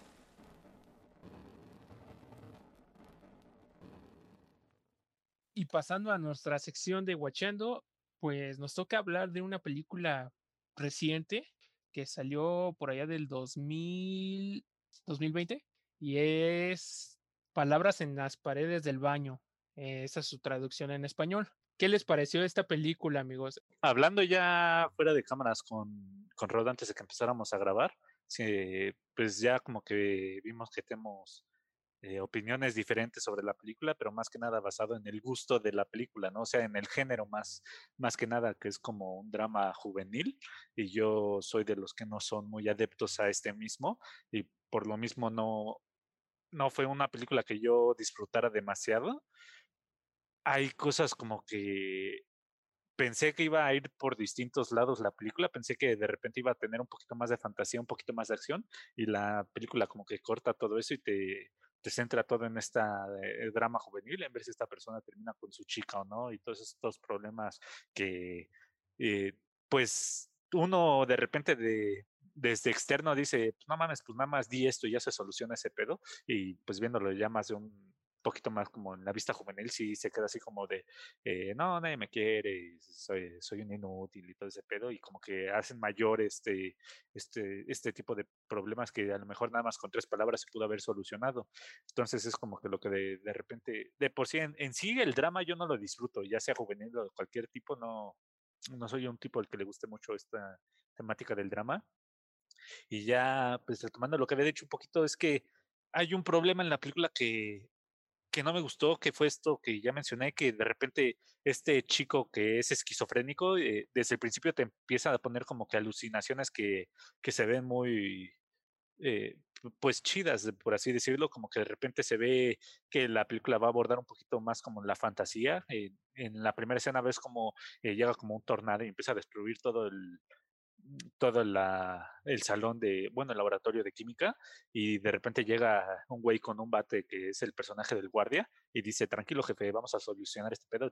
Y pasando a nuestra sección de Guachando, pues nos toca hablar de una película reciente que salió por allá del 2000, 2020 y es Palabras en las paredes del baño. Esa es su traducción en español. ¿Qué les pareció esta película, amigos? Hablando ya fuera de cámaras con, con Rod antes de que empezáramos a grabar, pues ya como que vimos que tenemos eh, opiniones diferentes sobre la película, pero más que nada basado en el gusto de la película, ¿no? O sea, en el género más, más que nada, que es como un drama juvenil, y yo soy de los que no son muy adeptos a este mismo, y por lo mismo no, no fue una película que yo disfrutara demasiado, hay cosas como que pensé que iba a ir por distintos lados la película, pensé que de repente iba a tener un poquito más de fantasía, un poquito más de acción, y la película como que corta todo eso y te, te centra todo en esta eh, drama juvenil, en ver si esta persona termina con su chica o no, y todos estos problemas que, eh, pues, uno de repente de, desde externo dice, pues no mames, pues nada más di esto y ya se soluciona ese pedo, y pues viéndolo ya más de un poquito más como en la vista juvenil, sí se queda así como de, eh, no, nadie me quiere, soy, soy un inútil y todo ese pedo, y como que hacen mayor este, este, este tipo de problemas que a lo mejor nada más con tres palabras se pudo haber solucionado. Entonces es como que lo que de, de repente, de por sí, en, en, sí el drama yo no lo disfruto, ya sea juvenil o de cualquier tipo, no, no soy un tipo al que le guste mucho esta temática del drama. Y ya, pues retomando lo que había dicho un poquito, es que hay un problema en la película que que no me gustó, que fue esto que ya mencioné, que de repente este chico que es esquizofrénico, eh, desde el principio te empieza a poner como que alucinaciones que, que se ven muy, eh, pues chidas, por así decirlo, como que de repente se ve que la película va a abordar un poquito más como la fantasía. en la primera escena ves como eh, llega como un tornado y empieza a destruir todo el, todo la, el salón de, bueno, el laboratorio de química y de repente llega un güey con un bate que es el personaje del guardia y dice, tranquilo jefe, vamos a solucionar este pedo,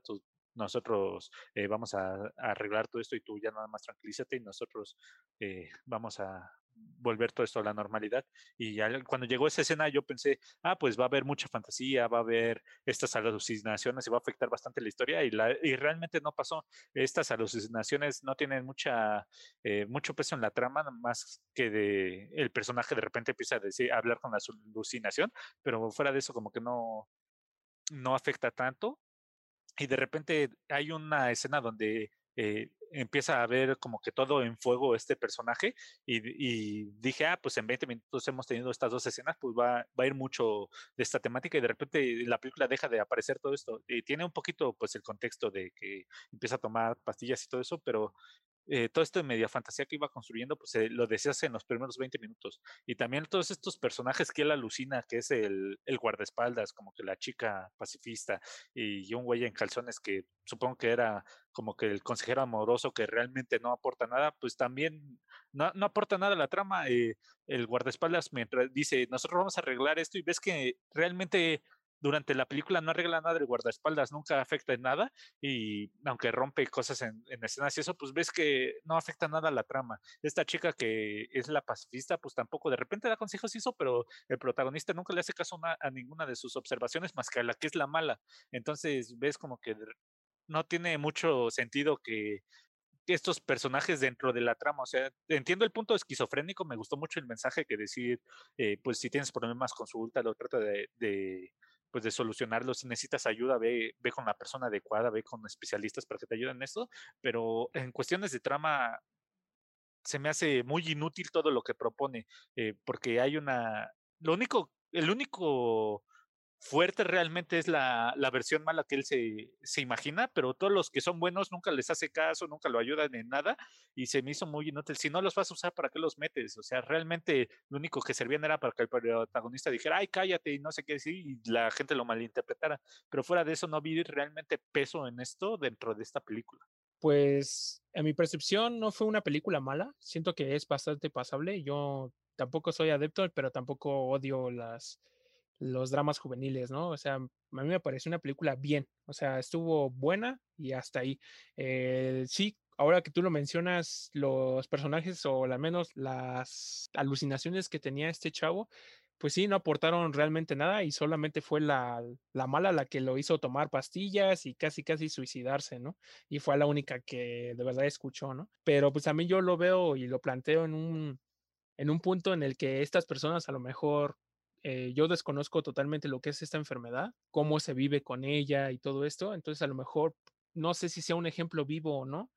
nosotros eh, vamos a, a, arreglar todo esto y tú ya nada más tranquilízate y nosotros eh, vamos a, volver todo esto a la normalidad. Y ya cuando llegó esa escena yo pensé, ah, pues va a haber mucha fantasía, va a haber estas alucinaciones y va a afectar bastante la historia y, la, y realmente no pasó. Estas alucinaciones no tienen mucha, eh, mucho peso en la trama, más que de el personaje de repente empieza a, decir, a hablar con la alucinación, pero fuera de eso como que no, no afecta tanto. Y de repente hay una escena donde eh, empieza a ver como que todo en fuego este personaje y, dije, ah, pues en 20 minutos hemos tenido estas dos escenas, pues va, va, a ir mucho de esta temática y de repente la película deja de aparecer todo esto. Y tiene un poquito pues el contexto de que empieza a tomar pastillas y todo eso, pero eh, todo esto de media fantasía que iba construyendo, pues eh, lo deshace en los primeros 20 minutos. Y también todos estos personajes que él alucina, que es el, el guardaespaldas, como que la chica pacifista y un güey en calzones que supongo que era como que el consejero amoroso que realmente no aporta nada, pues también no, no aporta nada a la trama. Eh, el guardaespaldas mientras dice, nosotros vamos a arreglar esto y ves que realmente durante la película no arregla nada el guardaespaldas, nunca afecta en nada y aunque rompe cosas en, en, escenas y eso, pues ves que no afecta nada a la trama. Esta chica que es la pacifista, pues tampoco de repente da consejos y eso, pero el protagonista nunca le hace caso a, a ninguna de sus observaciones más que a la que es la mala. Entonces ves como que no tiene mucho sentido que estos personajes dentro de la trama. O sea, entiendo el punto esquizofrénico, me gustó mucho el mensaje que decir, eh, pues si tienes problemas, consulta, lo trata de, de, pues de solucionarlo. Si necesitas ayuda, ve, ve con la persona adecuada, ve con especialistas para que te ayuden en esto. Pero en cuestiones de trama, se me hace muy inútil todo lo que propone, eh, porque hay una. Lo único, el único fuerte realmente es la, la versión mala que él se, se, imagina, pero todos los que son buenos nunca les hace caso, nunca lo ayudan en nada y se me hizo muy inútil. Si no los vas a usar, ¿para qué los metes? O sea, realmente lo único que servían era para que el protagonista dijera, ay, cállate y no sé qué decir y la gente lo malinterpretara. Pero fuera de eso no vi realmente peso en esto dentro de esta película. Pues en mi percepción no fue una película mala, siento que es bastante pasable. Yo tampoco soy adepto, pero tampoco odio las los dramas juveniles, ¿no? O sea, a mí me pareció una película bien, o sea, estuvo buena y hasta ahí. Eh, sí, ahora que tú lo mencionas, los personajes o al menos las alucinaciones que tenía este chavo, pues sí, no aportaron realmente nada y solamente fue la, la, mala la que lo hizo tomar pastillas y casi, casi suicidarse, ¿no? Y fue la única que de verdad escuchó, ¿no? Pero pues a mí yo lo veo y lo planteo en un, en un punto en el que estas personas a lo mejor eh, yo desconozco totalmente lo que es esta enfermedad, cómo se vive con ella y todo esto, entonces a lo mejor no sé si sea un ejemplo vivo o no,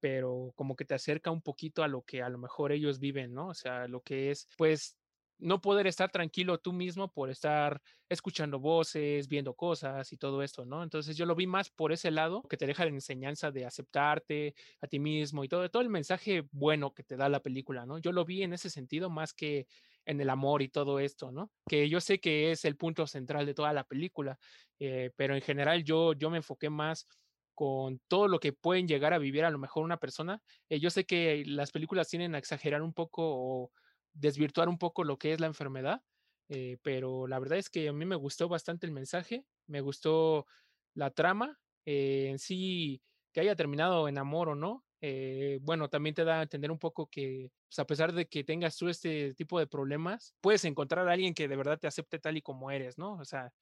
pero como que te acerca un poquito a lo que a lo mejor ellos viven, ¿no? O sea, lo que es, pues, no poder estar tranquilo tú mismo por estar escuchando voces, viendo cosas y todo esto, ¿no? Entonces yo lo vi más por ese lado que te deja la enseñanza de aceptarte a ti mismo y todo, todo el mensaje bueno que te da la película, ¿no? Yo lo vi en ese sentido más que en el amor y todo esto, ¿no? Que yo sé que es el punto central de toda la película, eh, pero en general yo, yo me enfoqué más con todo lo que pueden llegar a vivir a lo mejor una persona. Eh, yo sé que las películas tienen a exagerar un poco o desvirtuar un poco lo que es la enfermedad, eh, pero la verdad es que a mí me gustó bastante el mensaje, me gustó la trama, en sí que haya terminado en amor o no, eh, bueno, también te da a entender un poco que pues, a pesar de que tengas tú este tipo de problemas, puedes encontrar a alguien que de verdad te acepte tal y como eres, ¿no? O sea,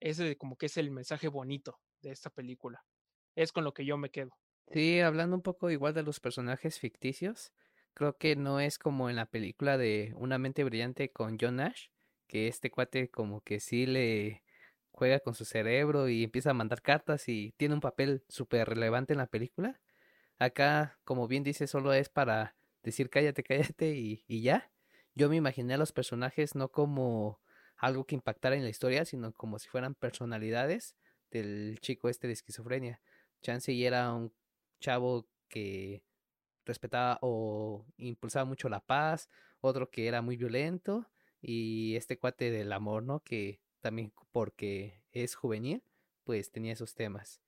ese como que es el mensaje bonito de esta película. Es con lo que yo me quedo. Sí, hablando un poco igual de los personajes ficticios, creo que no es como en la película de Una mente brillante con John Nash, que este cuate como que sí le juega con su cerebro y empieza a mandar cartas y tiene un papel súper relevante en la película. Acá, como bien dice, solo es para decir cállate, cállate y, y ya. Yo me imaginé a los personajes no como algo que impactara en la historia, sino como si fueran personalidades del chico este de esquizofrenia. Chansey era un chavo que respetaba o impulsaba mucho la paz, otro que era muy violento y este cuate del amor, ¿no? Que también porque es juvenil, pues tenía esos temas.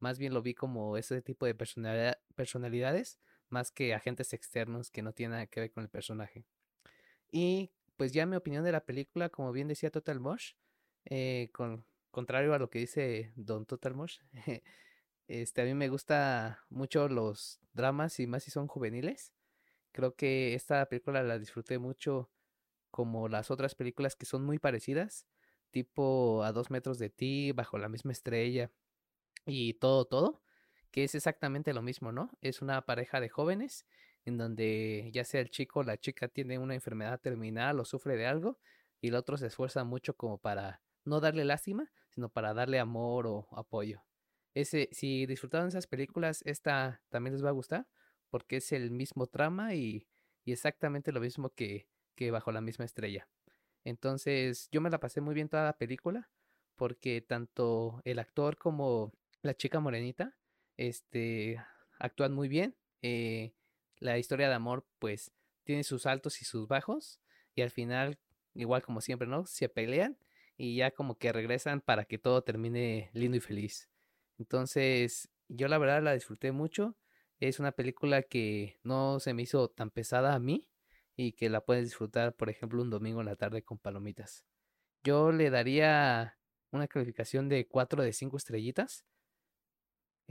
Más bien lo vi como ese tipo de personalidades, más que agentes externos que no tienen nada que ver con el personaje. Y pues ya mi opinión de la película, como bien decía Total Mosh, eh, con, contrario a lo que dice Don Total Mosh, este, a mí me gusta mucho los dramas y más si son juveniles. Creo que esta película la disfruté mucho como las otras películas que son muy parecidas, tipo A dos metros de ti, Bajo la misma estrella, y todo, todo, que es exactamente lo mismo, ¿no? Es una pareja de jóvenes en donde ya sea el chico o la chica tiene una enfermedad terminal o sufre de algo y el otro se esfuerza mucho como para no darle lástima, sino para darle amor o apoyo. Ese, si disfrutaron esas películas, esta también les va a gustar porque es el mismo trama y, y exactamente lo mismo que, que bajo la misma estrella. Entonces yo me la pasé muy bien toda la película porque tanto el actor como la chica morenita, este, actúan muy bien. Eh, la historia de amor pues tiene sus altos y sus bajos y al final, igual como siempre, ¿no? Se pelean y ya como que regresan para que todo termine lindo y feliz. Entonces, yo la verdad la disfruté mucho. Es una película que no se me hizo tan pesada a mí y que la puedes disfrutar, por ejemplo, un domingo en la tarde con palomitas. Yo le daría una calificación de 4 de 5 estrellitas.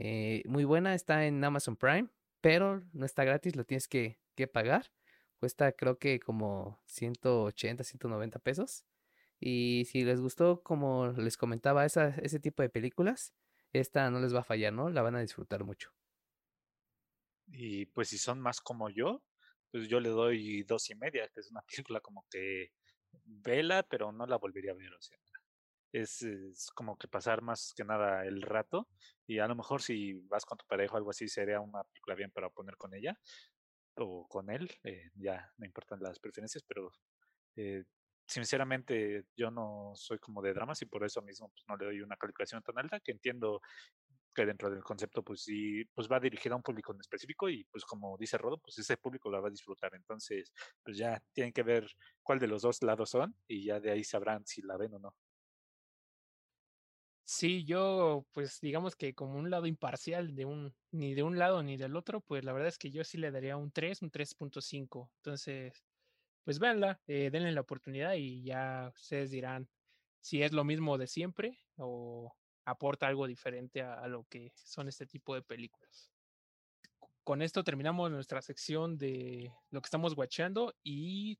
Eh, muy buena, está en Amazon Prime, pero no está gratis, lo tienes que, que pagar. Cuesta creo que como 180, 190 pesos. Y si les gustó, como les comentaba, ese tipo de películas, esta no les va a fallar, ¿no? La van a disfrutar mucho. Y pues si son más como yo, pues yo le doy dos y media, que es una película como que vela, pero no la volvería a ver, o. Es, como que pasar más que nada el rato y a lo mejor si vas con tu pareja o algo así sería una película bien para poner con ella o con él, eh, ya no importan las preferencias, pero eh, sinceramente yo no soy como de dramas y por eso mismo pues, no le doy una calificación tan alta que entiendo que dentro del concepto pues sí pues va dirigida a un público en específico y pues como dice Rodo pues ese público la va a disfrutar entonces pues ya tienen que ver cuál de los dos lados son y ya de ahí sabrán si la ven o no. Sí, yo pues digamos que como un lado imparcial de un ni de un lado ni del otro, pues la verdad es que yo sí le daría un 3, un 3.5. Entonces, pues véanla, eh, denle la oportunidad y ya ustedes dirán si es lo mismo de siempre o aporta algo diferente a, lo que son este tipo de películas. Con esto terminamos nuestra sección de lo que estamos watchando y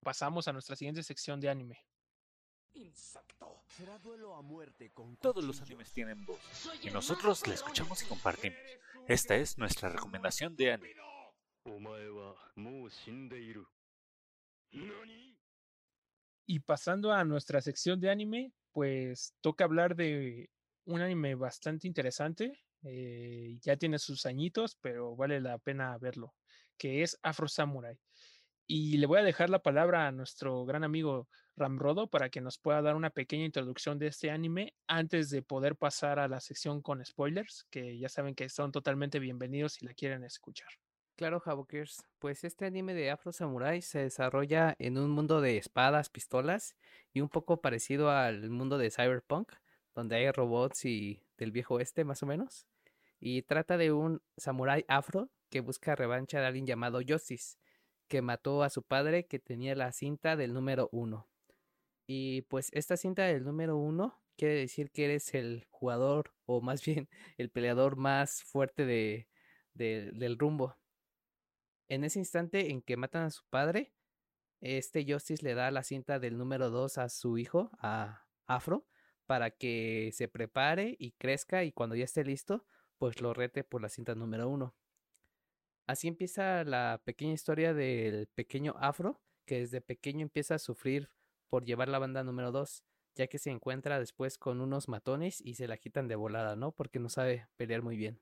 pasamos a nuestra siguiente sección de anime. Todos los animes tienen voz y nosotros la escuchamos y compartimos. Esta es nuestra recomendación de anime. Y pasando a nuestra sección de anime, pues toca hablar de un anime bastante interesante. Eh, ya tiene sus añitos, pero vale la pena verlo, que es Afro Samurai. Y le voy a dejar la palabra a nuestro gran amigo Ramrodo para que nos pueda dar una pequeña introducción de este anime antes de poder pasar a la sección con spoilers, que ya saben que son totalmente bienvenidos si la quieren escuchar. Claro, Havokers. Pues este anime de Afro Samurai se desarrolla en un mundo de espadas, pistolas y un poco parecido al mundo de Cyberpunk, donde hay robots y del viejo oeste, más o menos. Y trata de un samurái afro que busca revancha de alguien llamado Justice, que mató a su padre que tenía la cinta del número uno. Y pues esta cinta del número uno quiere decir que eres el jugador o más bien el peleador más fuerte de, del rumbo en ese instante en que matan a su padre, este Justice le da la cinta del número 2 a su hijo, a Afro, para que se prepare y crezca y cuando ya esté listo, pues lo rete por la cinta número 1. Así empieza la pequeña historia del pequeño Afro, que desde pequeño empieza a sufrir por llevar la banda número 2, ya que se encuentra después con unos matones y se la quitan de volada, ¿no? Porque no sabe pelear muy bien.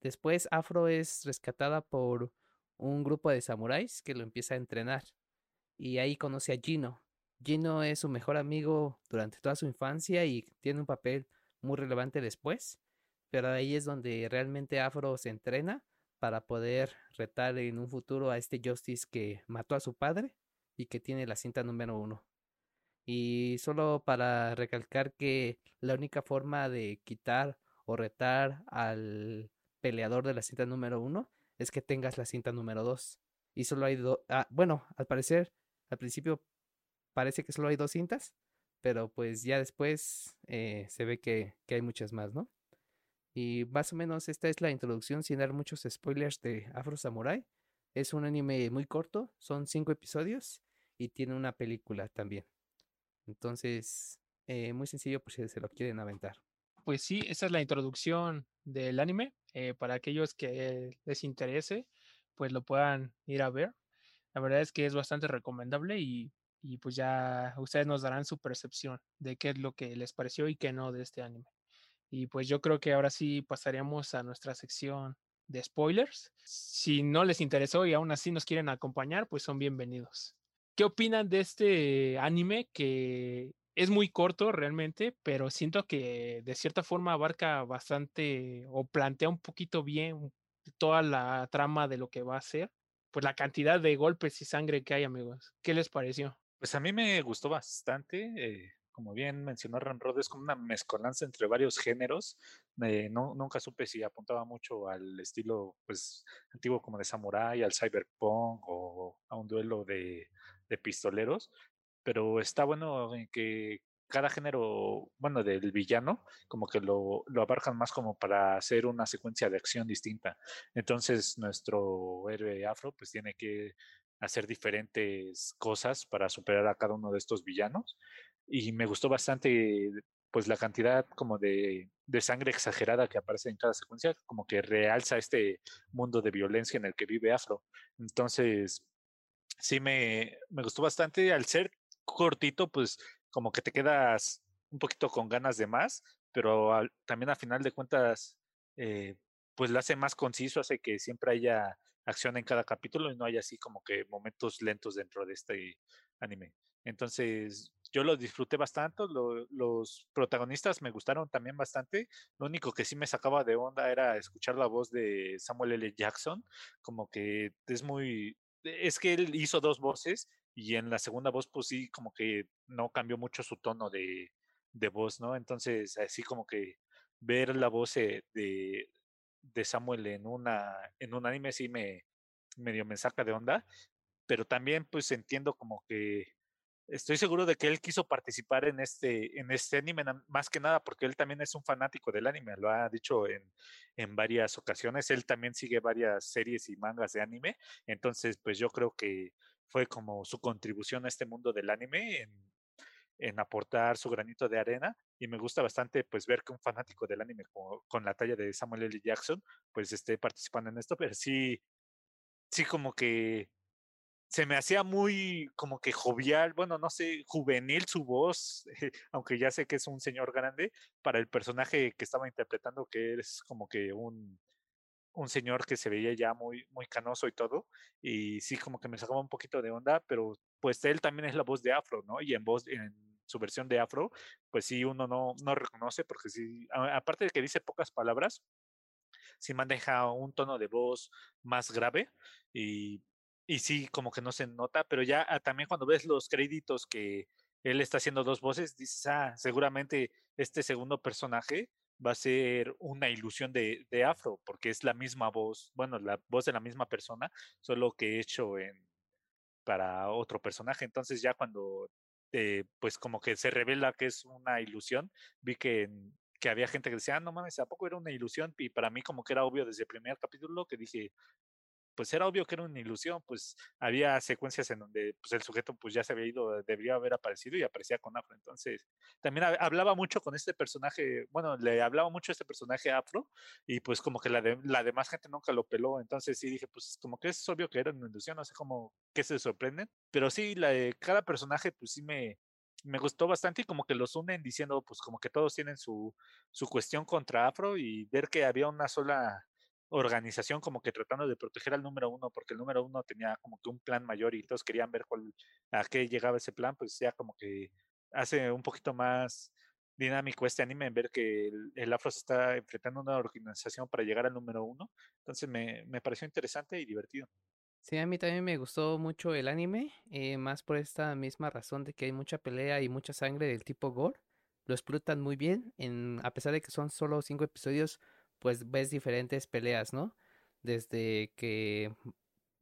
Después Afro es rescatada por un grupo de samuráis que lo empieza a entrenar. Y ahí conoce a Gino. Gino es su mejor amigo durante toda su infancia y tiene un papel muy relevante después. Pero ahí es donde realmente Afro se entrena para poder retar en un futuro a este Justice que mató a su padre y que tiene la cinta número uno. Y solo para recalcar que la única forma de quitar o retar al peleador de la cinta número uno es que tengas la cinta número dos. Y solo hay dos. Ah, bueno, al parecer, al principio parece que solo hay dos cintas, pero pues ya después eh, se ve que, que, hay muchas más, ¿no? Y más o menos esta es la introducción sin dar muchos spoilers de Afro Samurai. Es un anime muy corto, son cinco episodios y tiene una película también. Entonces, eh, muy sencillo por si se lo quieren aventar pues sí, esa es la introducción del anime. Eh, para aquellos que les interese, pues lo puedan ir a ver. La verdad es que es bastante recomendable y, y pues ya ustedes nos darán su percepción de qué es lo que les pareció y qué no de este anime. Y pues yo creo que ahora sí pasaríamos a nuestra sección de spoilers. Si no les interesó y aún así nos quieren acompañar, pues son bienvenidos. ¿Qué opinan de este anime que es muy corto realmente, pero siento que de cierta forma abarca bastante o plantea un poquito bien toda la trama de lo que va a ser, pues la cantidad de golpes y sangre que hay, amigos. ¿Qué les pareció? Pues a mí me gustó bastante. eh, como bien mencionó Rod, es como una mezcolanza entre varios géneros. eh, no, nunca supe si apuntaba mucho al estilo pues antiguo como de samurai, al cyberpunk o a un duelo de, de pistoleros. Pero está bueno en que cada género, bueno, del villano, como que lo, lo abarcan más como para hacer una secuencia de acción distinta. Entonces, nuestro héroe afro, pues tiene que hacer diferentes cosas para superar a cada uno de estos villanos. Y me gustó bastante, pues, la cantidad como de, de sangre exagerada que aparece en cada secuencia, como que realza este mundo de violencia en el que vive Afro. Entonces, sí me, me gustó bastante. Al ser cortito, pues como que te quedas un poquito con ganas de más, pero también a final de cuentas, eh, pues lo hace más conciso, hace que siempre haya acción en cada capítulo y no haya así como que momentos lentos dentro de este anime. Entonces, yo lo disfruté bastante, lo- los protagonistas me gustaron también bastante. Lo único que sí me sacaba de onda era escuchar la voz de Samuel L. Jackson, como que es muy, es que él hizo dos voces y en la segunda voz pues sí como que no cambió mucho su tono de, de voz, ¿no? Entonces así como que ver la voz eh, de, de Samuel en una en un anime sí me medio me saca de onda, pero también pues entiendo como que estoy seguro de que él quiso participar en este en este anime más que nada porque él también es un fanático del anime, lo ha dicho en, en varias ocasiones, él también sigue varias series y mangas de anime, entonces pues yo creo que fue como su contribución a este mundo del anime en, en aportar su granito de arena y me gusta bastante pues ver que un fanático del anime con la talla de Samuel L. Jackson pues esté participando en esto, pero sí, sí como que se me hacía muy como que jovial, bueno, no sé, juvenil su voz, aunque ya sé que es un señor grande, para el personaje que estaba interpretando, que es como que un, un señor que se veía ya muy, muy canoso y todo, y sí como que me sacaba un poquito de onda, pero pues él también es la voz de Afro, ¿no? Y en voz, en su versión de Afro, pues sí uno no, no reconoce, porque sí, aparte de que dice pocas palabras, sí maneja un tono de voz más grave y, y sí como que no se nota, pero ya ah, también cuando ves los créditos que él está haciendo dos voces, dices, ah, seguramente este segundo personaje va a ser una ilusión de, de Afro, porque es la misma voz, bueno, la voz de la misma persona, solo que hecho en, para otro personaje. Entonces ya cuando eh, pues como que se revela que es una ilusión, vi que, que había gente que decía, ah, no mames, ¿a poco era una ilusión? Y para mí como que era obvio desde el primer capítulo que dije, pues era obvio que era una ilusión, pues había secuencias en donde pues el sujeto pues ya se había ido, debería haber aparecido y aparecía con Afro. Entonces, también hab- hablaba mucho con este personaje, bueno, le hablaba mucho a este personaje Afro y pues como que la, la demás gente nunca lo peló. Entonces sí dije, pues como que es obvio que era una ilusión, no sé cómo, que se sorprenden. Pero sí, la de cada personaje pues sí me, me gustó bastante y como que los unen diciendo pues como que todos tienen su, su cuestión contra Afro y ver que había una sola organización como que tratando de proteger al número uno, porque el número uno tenía como que un plan mayor y todos querían ver cuál, a qué llegaba ese plan, pues ya como que hace un poquito más dinámico este anime en ver que el, Afro se está enfrentando a una organización para llegar al número uno. Entonces me, me pareció interesante y divertido. Sí, a mí también me gustó mucho el anime, eh, más por esta misma razón de que hay mucha pelea y mucha sangre del tipo gore. Lo explotan muy bien, en, a pesar de que son solo cinco episodios, pues ves diferentes peleas, ¿no? Desde que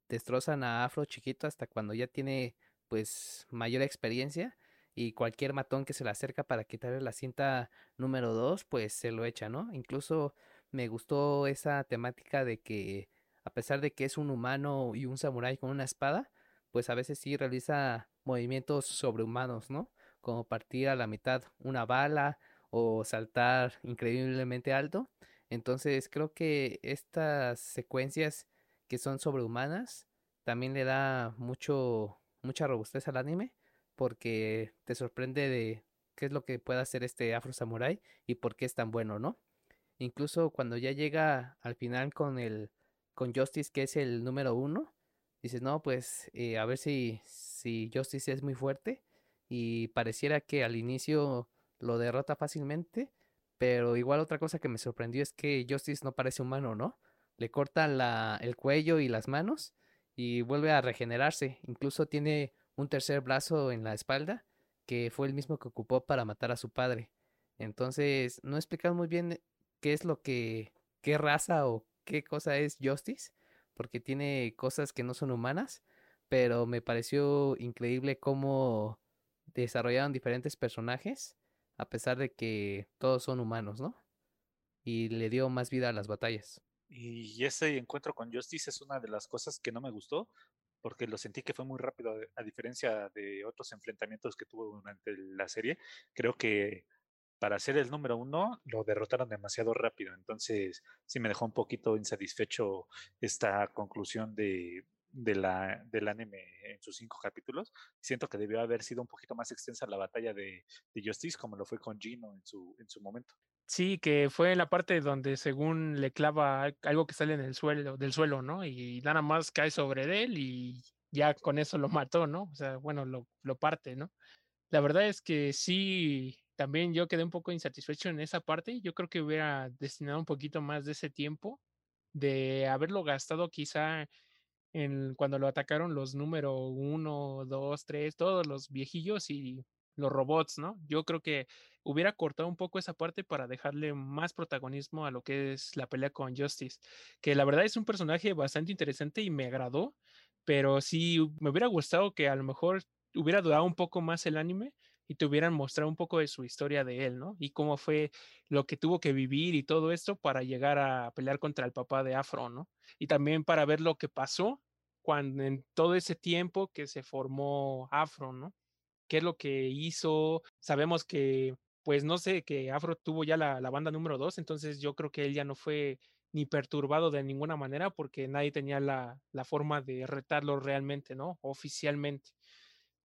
destrozan a Afro chiquito hasta cuando ya tiene pues mayor experiencia y cualquier matón que se le acerca para quitarle la cinta número 2 pues se lo echa, ¿no? Incluso me gustó esa temática de que a pesar de que es un humano y un samurái con una espada, pues a veces sí realiza movimientos sobrehumanos, ¿no? Como partir a la mitad una bala o saltar increíblemente alto. Entonces creo que estas secuencias que son sobrehumanas también le da mucho mucha robustez al anime porque te sorprende de qué es lo que puede hacer este Afro Samurai y por qué es tan bueno, ¿no? Incluso cuando ya llega al final con el con Justice que es el número uno, dices no pues eh, a ver si si Justice es muy fuerte y pareciera que al inicio lo derrota fácilmente, pero igual otra cosa que me sorprendió es que Justice no parece humano, ¿no? le corta la, el cuello y las manos y vuelve a regenerarse. Incluso tiene un tercer brazo en la espalda que fue el mismo que ocupó para matar a su padre. Entonces, no explican muy bien qué es lo que, qué raza o qué cosa es Justice, porque tiene cosas que no son humanas, pero me pareció increíble cómo desarrollaron diferentes personajes, a pesar de que todos son humanos, ¿no? Y le dio más vida a las batallas. Y ese encuentro con Justice es una de las cosas que no me gustó, porque lo sentí que fue muy rápido, a diferencia de otros enfrentamientos que tuvo durante la serie. Creo que para ser el número uno lo derrotaron demasiado rápido, entonces sí me dejó un poquito insatisfecho esta conclusión de, de la, del anime en sus cinco capítulos. Siento que debió haber sido un poquito más extensa la batalla de, de Justice, como lo fue con Gino en su, en su momento. Sí, que fue en la parte donde según le clava algo que sale en el suelo, del suelo, ¿no? Y nada más cae sobre él y ya con eso lo mató, ¿no? O sea, bueno, lo, lo parte, ¿no? La verdad es que sí, también yo quedé un poco insatisfecho en esa parte. Yo creo que hubiera destinado un poquito más de ese tiempo, de haberlo gastado quizá en cuando lo atacaron los número uno, dos, tres, todos los viejillos y los robots, ¿no? Yo creo que hubiera cortado un poco esa parte para dejarle más protagonismo a lo que es la pelea con Justice, que la verdad es un personaje bastante interesante y me agradó, pero sí me hubiera gustado que a lo mejor hubiera durado un poco más el anime y te hubieran mostrado un poco de su historia de él, ¿no? Y cómo fue lo que tuvo que vivir y todo esto para llegar a pelear contra el papá de Afro, ¿no? Y también para ver lo que pasó cuando en todo ese tiempo que se formó Afro, ¿no? ¿Qué es lo que hizo? Sabemos que, pues no sé, que Afro tuvo ya la, la banda número dos, entonces yo creo que él ya no fue ni perturbado de ninguna manera porque nadie tenía la, la forma de retarlo realmente, ¿no? Oficialmente.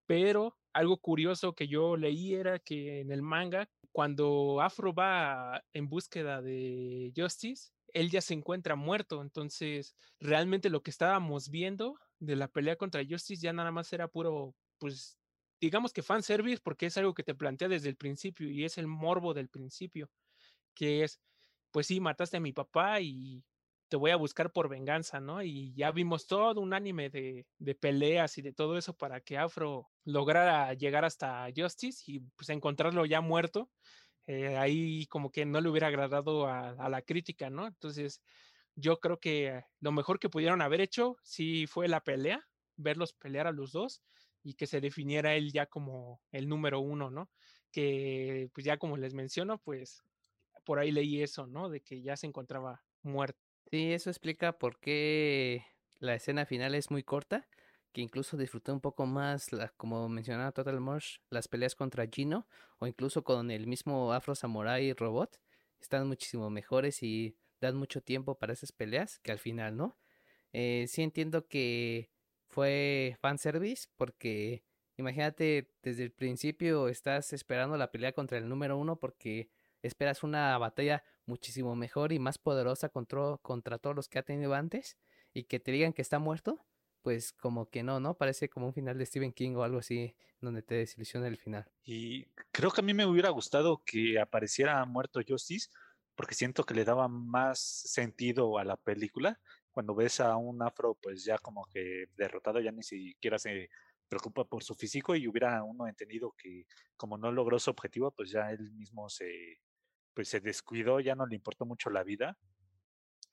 Pero algo curioso que yo leí era que en el manga, cuando Afro va en búsqueda de Justice, él ya se encuentra muerto. Entonces, realmente lo que estábamos viendo de la pelea contra Justice ya nada más era puro, pues, digamos que fanservice, porque es algo que te plantea desde el principio y es el morbo del principio, que es, pues sí, mataste a mi papá y te voy a buscar por venganza, ¿no? Y ya vimos todo un anime de, de, peleas y de todo eso para que Afro lograra llegar hasta Justice y pues encontrarlo ya muerto. Eh, ahí como que no le hubiera agradado a, a, la crítica, ¿no? Entonces yo creo que lo mejor que pudieron haber hecho sí fue la pelea, verlos pelear a los dos y que se definiera él ya como el número uno, ¿no? Que pues ya como les menciono, pues por ahí leí eso, ¿no? De que ya se encontraba muerto. Sí, eso explica por qué la escena final es muy corta, que incluso disfruté un poco más, como mencionaba Total Mosh, las peleas contra Gino o incluso con el mismo Afro Samurai Robot, están muchísimo mejores y dan mucho tiempo para esas peleas que al final, ¿no? Eh, sí entiendo que fue fanservice porque imagínate desde el principio estás esperando la pelea contra el número uno porque esperas una batalla muchísimo mejor y más poderosa contra, contra todos los que ha tenido antes y que te digan que está muerto, pues como que no, ¿no? Parece como un final de Stephen King o algo así, donde te desilusiona el final. Y creo que a mí me hubiera gustado que apareciera muerto Justice, porque siento que le daba más sentido a la película. Cuando ves a un afro, pues ya como que derrotado, ya ni siquiera se preocupa por su físico y hubiera uno entendido que como no logró su objetivo, pues ya él mismo se, pues se descuidó, ya no le importó mucho la vida.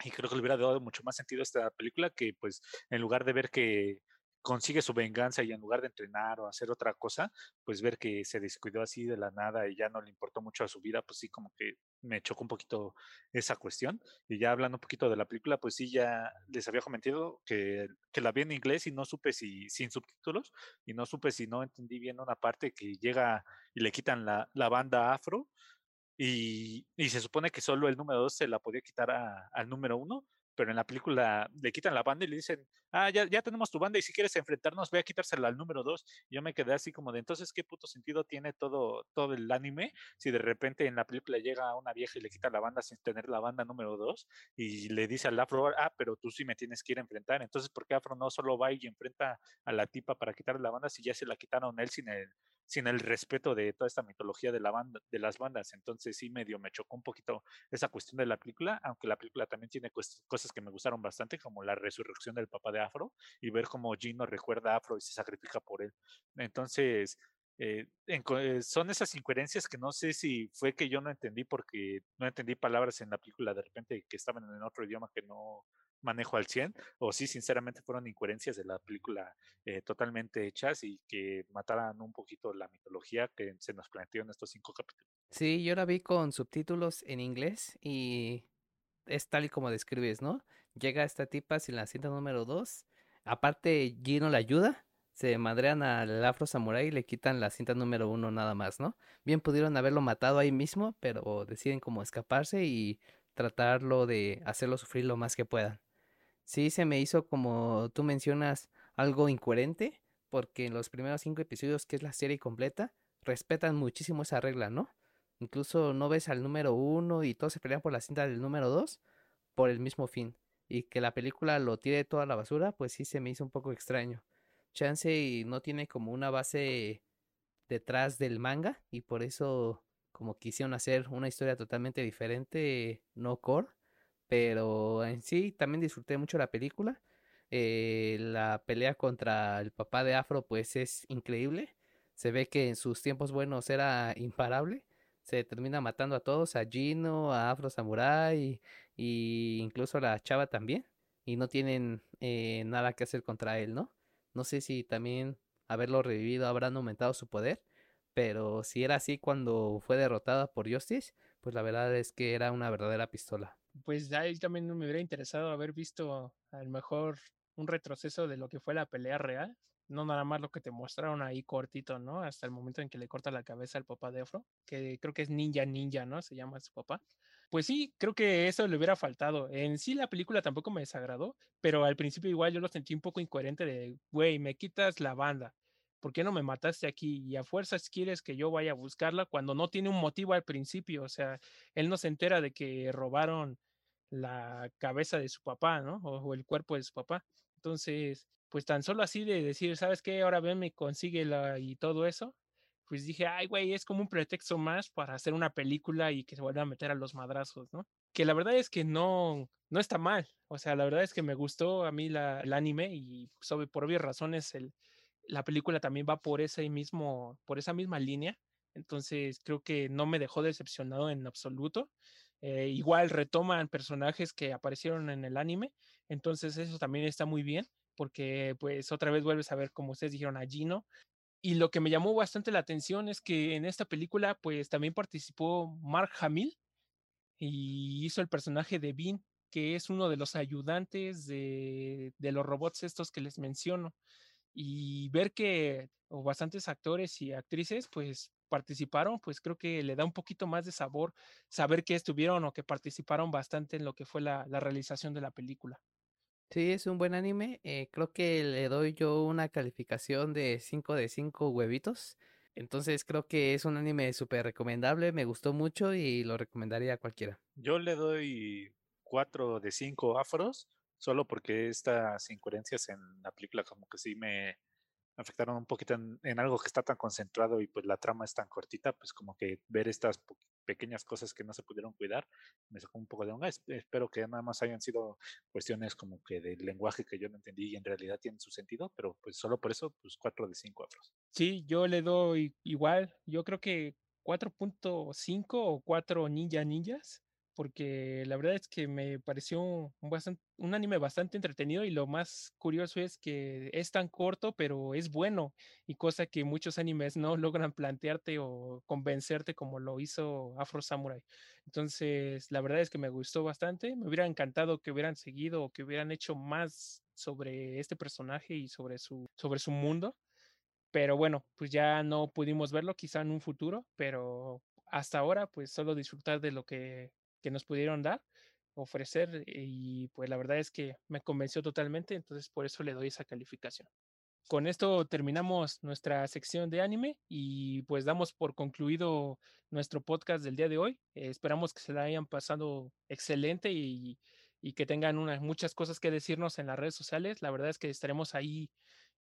Y creo que le hubiera dado mucho más sentido a esta película que pues en lugar de ver que consigue su venganza y en lugar de entrenar o hacer otra cosa, pues ver que se descuidó así de la nada y ya no le importó mucho a su vida, pues sí como que me chocó un poquito esa cuestión. Y ya hablando un poquito de la película, pues sí ya les había comentado que, que la vi en inglés y no supe si sin subtítulos y no supe si no entendí bien una parte que llega y le quitan la, la banda afro y, y, se supone que solo el número 2 se la podía quitar a, al número 1, pero en la película le quitan la banda y le dicen, ah, ya, ya tenemos tu banda y si quieres enfrentarnos, voy a quitársela al número 2. Yo me quedé así como de, entonces, ¿qué puto sentido tiene todo, todo el anime si de repente en la película llega una vieja y le quita la banda sin tener la banda número 2 y le dice al Afro, ah, pero tú sí me tienes que ir a enfrentar? Entonces, ¿por qué Afro no solo va y enfrenta a la tipa para quitarle la banda si ya se la quitaron él sin el sin el respeto de toda esta mitología de, la banda, de las bandas. Entonces sí medio me chocó un poquito esa cuestión de la película, aunque la película también tiene cosas que me gustaron bastante, como la resurrección del papá de Afro y ver cómo Gino recuerda a Afro y se sacrifica por él. Entonces, eh, eh, son esas incoherencias que no sé si fue que yo no entendí porque no entendí palabras en la película de repente que estaban en otro idioma que no manejo al 100 o si sinceramente fueron incoherencias de la película eh, totalmente hechas y que mataran un poquito la mitología que se nos planteó en estos cinco capítulos. Sí, yo la vi con subtítulos en inglés y es tal y como describes, ¿no? Llega esta tipa sin la cinta número 2, aparte Gino la ayuda se madrean al afro samurai y le quitan la cinta número uno nada más, ¿no? Bien pudieron haberlo matado ahí mismo, pero deciden como escaparse y tratarlo de hacerlo sufrir lo más que puedan. Sí, se me hizo como tú mencionas algo incoherente, porque en los primeros cinco episodios, que es la serie completa, respetan muchísimo esa regla, ¿no? Incluso no ves al número uno y todos se pelean por la cinta del número dos por el mismo fin. Y que la película lo tire toda la basura, pues sí se me hizo un poco extraño chance y no tiene como una base detrás del manga y por eso como quisieron hacer una historia totalmente diferente, no core, pero en sí también disfruté mucho la película. Eh, la pelea contra el papá de Afro pues es increíble. Se ve que en sus tiempos buenos era imparable. Se termina matando a todos, a Gino, a Afro Samurai y incluso a la chava también. Y no tienen eh, nada que hacer contra él, ¿no? No sé si también haberlo revivido habrán aumentado su poder, pero si era así cuando fue derrotada por Justice, pues la verdad es que era una verdadera pistola. Pues ahí también me hubiera interesado haber visto a lo mejor un retroceso de lo que fue la pelea real, no nada más lo que te mostraron ahí cortito, ¿no? Hasta el momento en que le corta la cabeza al papá de Afro, que creo que es Ninja Ninja, ¿no? Se llama su papá. Pues sí, creo que eso le hubiera faltado. En sí la película tampoco me desagradó, pero al principio igual yo lo sentí un poco incoherente de, güey, me quitas la banda. ¿Por qué no me mataste aquí? Y a fuerzas quieres que yo vaya a buscarla cuando no tiene un motivo al principio. O sea, él no se entera de que robaron la cabeza de su papá, ¿no? O, el cuerpo de su papá. Entonces, pues tan solo así de decir, ¿sabes qué? Ahora ven, me consigue la y todo eso pues dije, ay, güey, es como un pretexto más para hacer una película y que se vuelva a meter a los madrazos, ¿no? Que la verdad es que no, no está mal. O sea, la verdad es que me gustó a mí la, el anime y sobre, por obvias razones el, la película también va por ese mismo, por esa misma línea. Entonces creo que no me dejó decepcionado en absoluto. Eh, igual retoman personajes que aparecieron en el anime. Entonces eso también está muy bien porque pues otra vez vuelves a ver, como ustedes dijeron, a Gino, y lo que me llamó bastante la atención es que en esta película, pues también participó Mark Hamill y hizo el personaje de Bean, que es uno de los ayudantes de, de los robots estos que les menciono. Y ver que o bastantes actores y actrices, pues participaron, pues creo que le da un poquito más de sabor saber que estuvieron o que participaron bastante en lo que fue la, la realización de la película. Sí, es un buen anime. Eh, creo que le doy yo una calificación de 5 de 5 huevitos. Entonces creo que es un anime súper recomendable, me gustó mucho y lo recomendaría a cualquiera. Yo le doy 4 de 5 afros, solo porque estas incoherencias en la película como que sí me, afectaron un poquito en, algo que está tan concentrado y pues la trama es tan cortita, pues como que ver estas pequeñas cosas que no se pudieron cuidar me sacó un poco de onda. Espero que nada más hayan sido cuestiones como que del lenguaje que yo no entendí y en realidad tienen su sentido, pero pues solo por eso, pues 4 de 5 afros. Sí, yo le doy igual, yo creo que 4.5 o 4 ninja ninjas porque la verdad es que me pareció un, un anime bastante entretenido y lo más curioso es que es tan corto, pero es bueno y cosa que muchos animes no logran plantearte o convencerte como lo hizo Afro Samurai. Entonces, la verdad es que me gustó bastante, me hubiera encantado que hubieran seguido o que hubieran hecho más sobre este personaje y sobre su, sobre su mundo. Pero bueno, pues ya no pudimos verlo, quizá en un futuro, pero hasta ahora, pues solo disfrutar de lo que que nos pudieron dar, ofrecer, y pues la verdad es que me convenció totalmente, entonces por eso le doy esa calificación. Con esto terminamos nuestra sección de anime y pues damos por concluido nuestro podcast del día de hoy. esperamos que se la hayan pasado excelente y, y que tengan unas, muchas cosas que decirnos en las redes sociales. La verdad es que estaremos ahí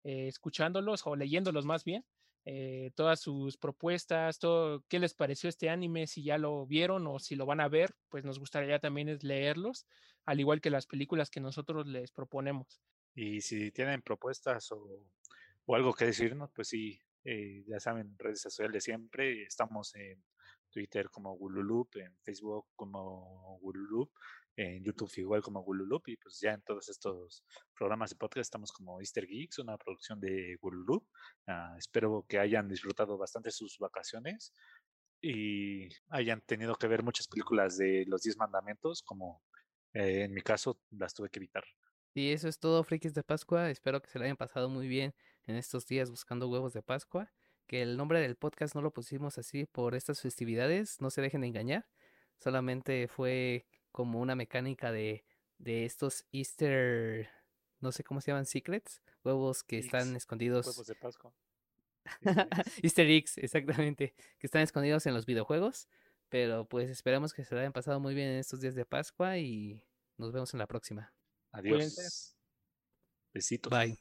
eh, escuchándolos o leyéndolos más bien. Eh, todas sus propuestas, todo, qué les pareció este anime, si ya lo vieron o si lo van a ver, pues nos gustaría también leerlos, al igual que las películas que nosotros les proponemos. Y si tienen propuestas o, o algo que decirnos, pues sí, eh, ya saben, redes sociales de siempre, estamos en Twitter como Gululup, en Facebook como Gululup, en YouTube igual como Gululup, y pues ya en todos estos programas de podcast estamos como Easter Geeks, una producción de Gululup. Ah, espero que hayan disfrutado bastante sus vacaciones y hayan tenido que ver muchas películas de los 10 mandamientos, como eh, en mi caso las tuve que evitar. Y eso es todo, frikis de Pascua. Espero que se lo hayan pasado muy bien en estos días buscando huevos de Pascua. Que el nombre del podcast no lo pusimos así por estas festividades, no se dejen de engañar. Solamente fue como una mecánica de, de estos Easter, no sé cómo se llaman, secrets, huevos que están escondidos. Huevos de Pascua. Easter eggs, exactamente, que están escondidos en los videojuegos. Pero pues esperamos que se hayan pasado muy bien en estos días de Pascua y nos vemos en la próxima. Adiós. Cuídense. Besitos. Bye.